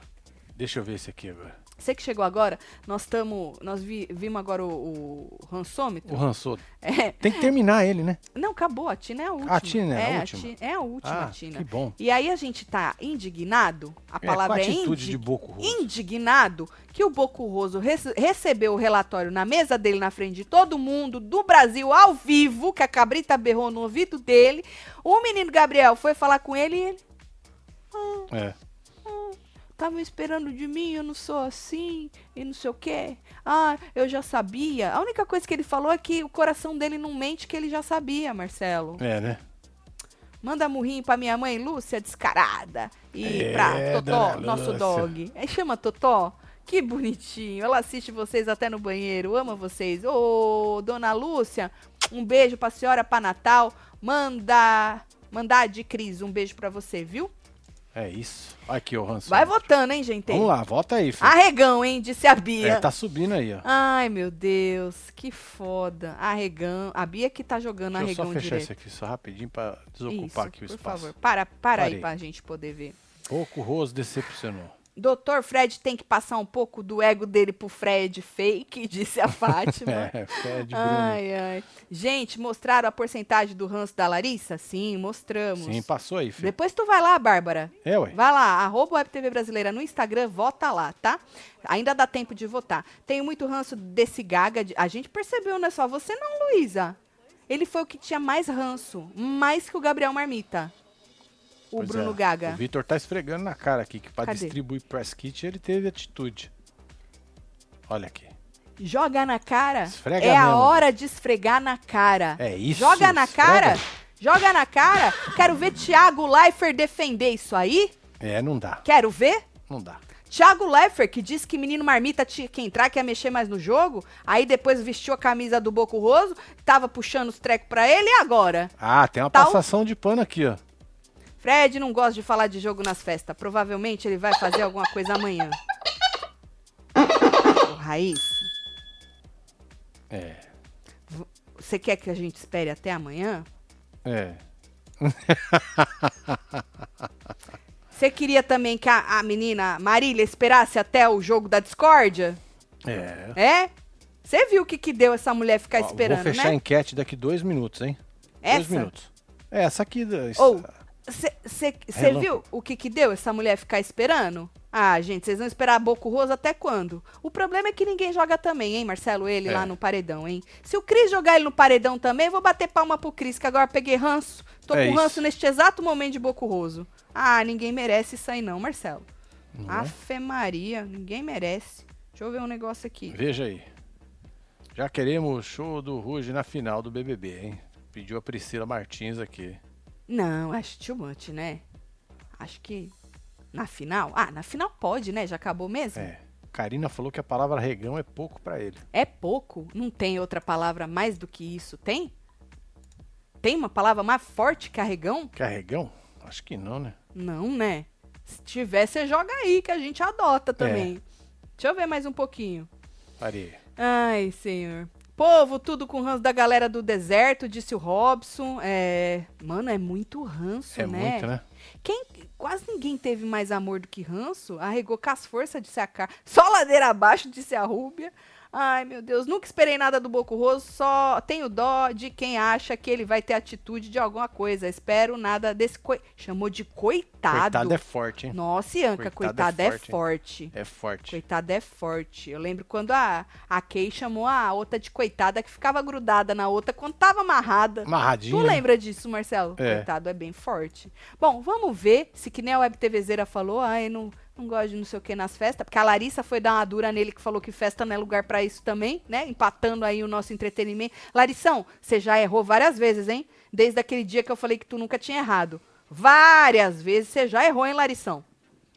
Deixa eu ver esse aqui agora. Você que chegou agora, nós estamos. Nós vi- vimos agora o, o rançômetro. O Ransou. É. Tem que terminar ele, né? Não, acabou. A Tina é a última. A Tina é a é, última? Ti- é a última, ah, Tina. que bom. E aí a gente tá indignado, a É, palavra a é, atitude indi- de Boco Roso. indignado, que o Boco Roso rece- recebeu o relatório na mesa dele, na frente de todo mundo, do Brasil, ao vivo, que a cabrita berrou no ouvido dele. O menino Gabriel foi falar com ele e ele, É. tava esperando de mim, eu não sou assim, e não sei o quê. Ah, eu já sabia. A única coisa que ele falou é que o coração dele não mente, que ele já sabia, Marcelo. É, né? Manda murrinho pra minha mãe Lúcia, descarada. E É, pra Totó, nosso dog. É, chama Totó. Que bonitinho. Ela assiste vocês até no banheiro. Ama vocês. Ô, dona Lúcia, um beijo pra senhora pra Natal. Manda. Mandar de Cris, um beijo pra você, viu? É isso. Aqui, o Ransou. Vai votando, hein, gente? Vamos lá, vota aí, filho. Arregão, hein? Disse a Bia. É, tá subindo aí, ó. Ai, meu Deus, que foda. Arregão. A Bia que tá jogando Deixa eu só arregão fechar isso aqui só rapidinho pra desocupar Isso, aqui o por espaço. favor. Para, para aí pra gente poder ver. Boco Roso decepcionou. Doutor Fred tem que passar um pouco do ego dele pro Fred fake, disse a Fátima. É, Fred Bruno. ai, ai. Gente, mostraram a porcentagem do ranço da Larissa? Sim, mostramos. Sim, passou aí, filho. Depois tu vai lá, Bárbara. É, ué. Vai lá, arroba Web TV Brasileira no Instagram, vota lá, tá? Ainda dá tempo de votar. Tenho muito ranço desse gaga. de- A gente percebeu, não é só você não, Luísa. Ele foi o que tinha mais ranço, mais que o Gabriel Marmita. O Pois Bruno é. Gaga. O Vitor tá esfregando na cara aqui que pra Cadê? distribuir press kit ele teve atitude. Olha aqui. Joga na cara. Esfrega é a mesmo. hora de esfregar na cara. É isso. Joga na esfrega. cara. Joga na cara. Quero ver Thiago Leifert defender isso aí. É, não dá. Quero ver. Não dá. Thiago Leifert, que disse que menino marmita tinha que entrar, que ia mexer mais no jogo. Aí depois vestiu a camisa do Boco Roso, tava puxando os trecos pra ele e agora? Ah, tem uma Tal- passação de pano aqui, ó. Fred não gosta de falar de jogo nas festas. Provavelmente ele vai fazer alguma coisa amanhã. Ô, Raíssa, É. você quer que a gente espere até amanhã? É. Você queria também que a, a menina Marília esperasse até o jogo da discórdia? É. É? Você viu o que, que deu essa mulher ficar Ó, esperando, Vou fechar a né? enquete daqui dois minutos, hein? Dois Essa? minutos. É, essa aqui. Ou, você viu o que, que deu essa mulher ficar esperando? Ah, gente, vocês vão esperar Boco Rosa até quando? O problema é que ninguém joga também, hein, Marcelo? Ele É. lá no paredão, hein? Se o Cris jogar ele no paredão também, eu vou bater palma pro Cris, que agora eu peguei ranço. Tô É com isso. ranço neste exato momento de Boco Roso. Ah, ninguém merece isso aí não, Marcelo. Não é? Afe Maria, ninguém merece. Deixa eu ver um negócio aqui. Veja aí. Já queremos o show do Ruge na final do BBB, hein? Pediu a Priscila Martins aqui. Não, acho too much, né? Acho que na final. Ah, na final pode, né? Já acabou mesmo? É. Karina falou que a palavra regão é pouco pra ele. É pouco? Não tem outra palavra mais do que isso? Tem? Tem uma palavra mais forte que arregão? Quer regão? Acho que não, né? Não, né? Se tiver, você joga aí, que a gente adota também. Deixa eu ver mais um pouquinho. Parei. Ai, senhor. Povo, tudo com ranço da galera do deserto, disse o Robson. É. Mano, é muito ranço, É né? muito, né? Quem, quase ninguém teve mais amor do que ranço. Arregou com as forças, disse a Car. Só ladeira abaixo, disse a Rúbia. Ai, meu Deus, nunca esperei nada do Boco Roso, só tenho dó de quem acha que ele vai ter atitude de alguma coisa. Espero nada desse coi... Chamou de coitado. Coitado é forte, hein? Nossa, Ianca, Coitado coitado, é é, forte, hein? forte. É forte. Coitada é forte. Eu lembro quando a, a Kay chamou a outra de coitada que ficava grudada na outra quando tava amarrada. Amarradinho. Tu lembra disso, Marcelo? É. Coitado, é bem forte. Bom, vamos ver se que nem a Web TVzeira falou, ai, não, não gosto de não sei o que nas festas, porque a Larissa foi dar uma dura nele que falou que festa não é lugar pra isso também, né? Empatando aí o nosso entretenimento. Larissão, você já errou várias vezes, hein? Desde aquele dia que eu falei que tu nunca tinha errado. Várias vezes você já errou, hein, Larissão?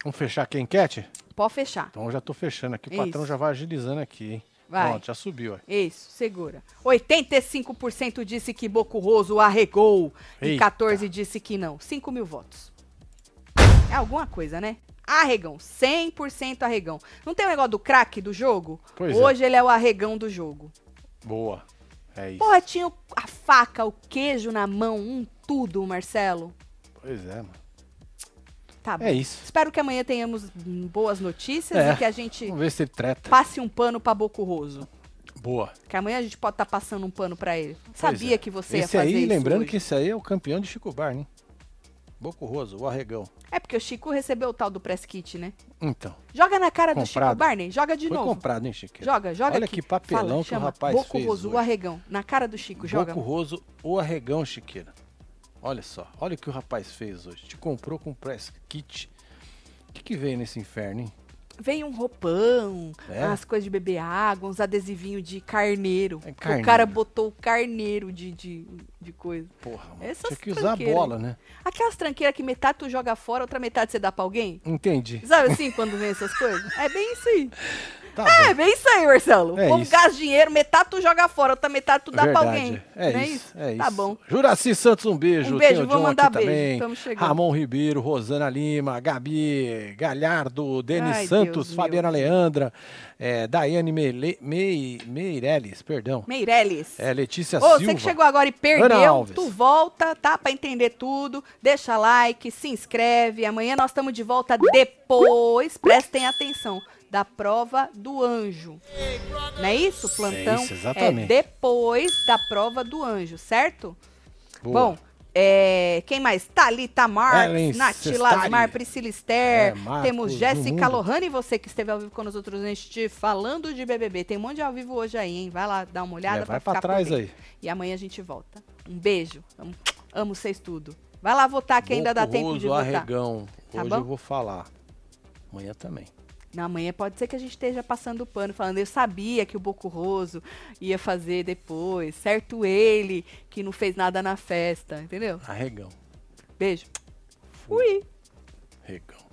Vamos fechar aqui a enquete? Pode fechar. Então eu já tô fechando aqui. O Isso. patrão já vai agilizando aqui, hein? Vai. Pronto, já subiu, ó. Isso, segura. 85% disse que Boco Roso arregou e Eita. 14% disse que não. 5 mil votos. É alguma coisa, né? Arregão, 100% arregão. Não tem o negócio do craque do jogo? Pois é. Hoje ele é o arregão do jogo. Boa. É isso. Porra, tinha a faca, o queijo na mão, um tudo, Marcelo. Pois é, mano. Tá bom. É isso. Espero que amanhã tenhamos boas notícias É. e que a gente Vamos ver se treta. passe um pano pra Boco Roso. Boa. Que amanhã a gente pode estar passando um pano pra ele. Pois Sabia é. que você ia esse fazer aí, isso lembrando hoje. que esse aí é o campeão de Chico Bar, né? Boco Roso, o arregão. É porque o Chico recebeu o tal do press kit, né? Então, Joga na cara do Chico Comprado. Barney, joga de foi novo. comprado, hein, Chiqueiro? Joga, joga Olha aqui. que papelão Fala, que o rapaz fez Roso, o arregão. Na cara do Chico, joga. Boco Roso, o arregão, Chiqueira. Olha só, olha o que o rapaz fez hoje. Te comprou com press kit. O que, que veio nesse inferno, hein? Vem um roupão, É? umas coisas de beber água, uns adesivinhos de carneiro. É O carneiro. cara botou o carneiro de, de, de coisa. Porra, mano. Essas Tinha que usar a bola, né? Aquelas tranqueiras que metade tu joga fora, outra metade você dá pra alguém. Entendi. Sabe assim, quando vem essas coisas? É bem isso aí. Tá É bom. bem isso aí, Marcelo. É o povo isso. gasta dinheiro, metade tu joga fora, outra metade tu dá pra Verdade. alguém. É Não isso, é isso. Tá bom. Juraci Santos, um beijo. Um beijo, Tem vou mandar beijo. também. Tamo chegando. Ramon Ribeiro, Rosana Lima, Gabi Galhardo, Denis Ai, Santos, Deus Fabiana meu. Leandra, é, Daiane Mele, Mei, Meirelles, perdão. Meirelles. É, Letícia Ô, Silva. você que chegou agora e perdeu, tu volta, tá? Pra entender tudo. Deixa like, se inscreve. Amanhã nós estamos de volta depois, prestem atenção, da prova do anjo. Não é isso? Plantão isso, exatamente. é depois da prova do anjo, certo? Boa. Bom, é, quem mais? Thalita Marques, Nath. Lasmar, Priscila Esther, É, Marcos temos Jéssica. Lohane, você que esteve ao vivo com nós outros neste falando de BBB. Tem um monte de ao vivo hoje aí, hein? Vai lá dar uma olhada É, vai ficar pra por trás aí. E amanhã a gente volta. Um beijo. Amo, amo vocês tudo. Vai lá votar que ainda dá tempo de votar. Arregão. Tá Hoje bom? eu vou falar. Amanhã também. Na amanhã pode ser que a gente esteja passando o pano, falando, eu sabia que o Boco Roso ia fazer depois, certo ele, que não fez nada na festa, entendeu? Arregão. Beijo. Fui. Regão.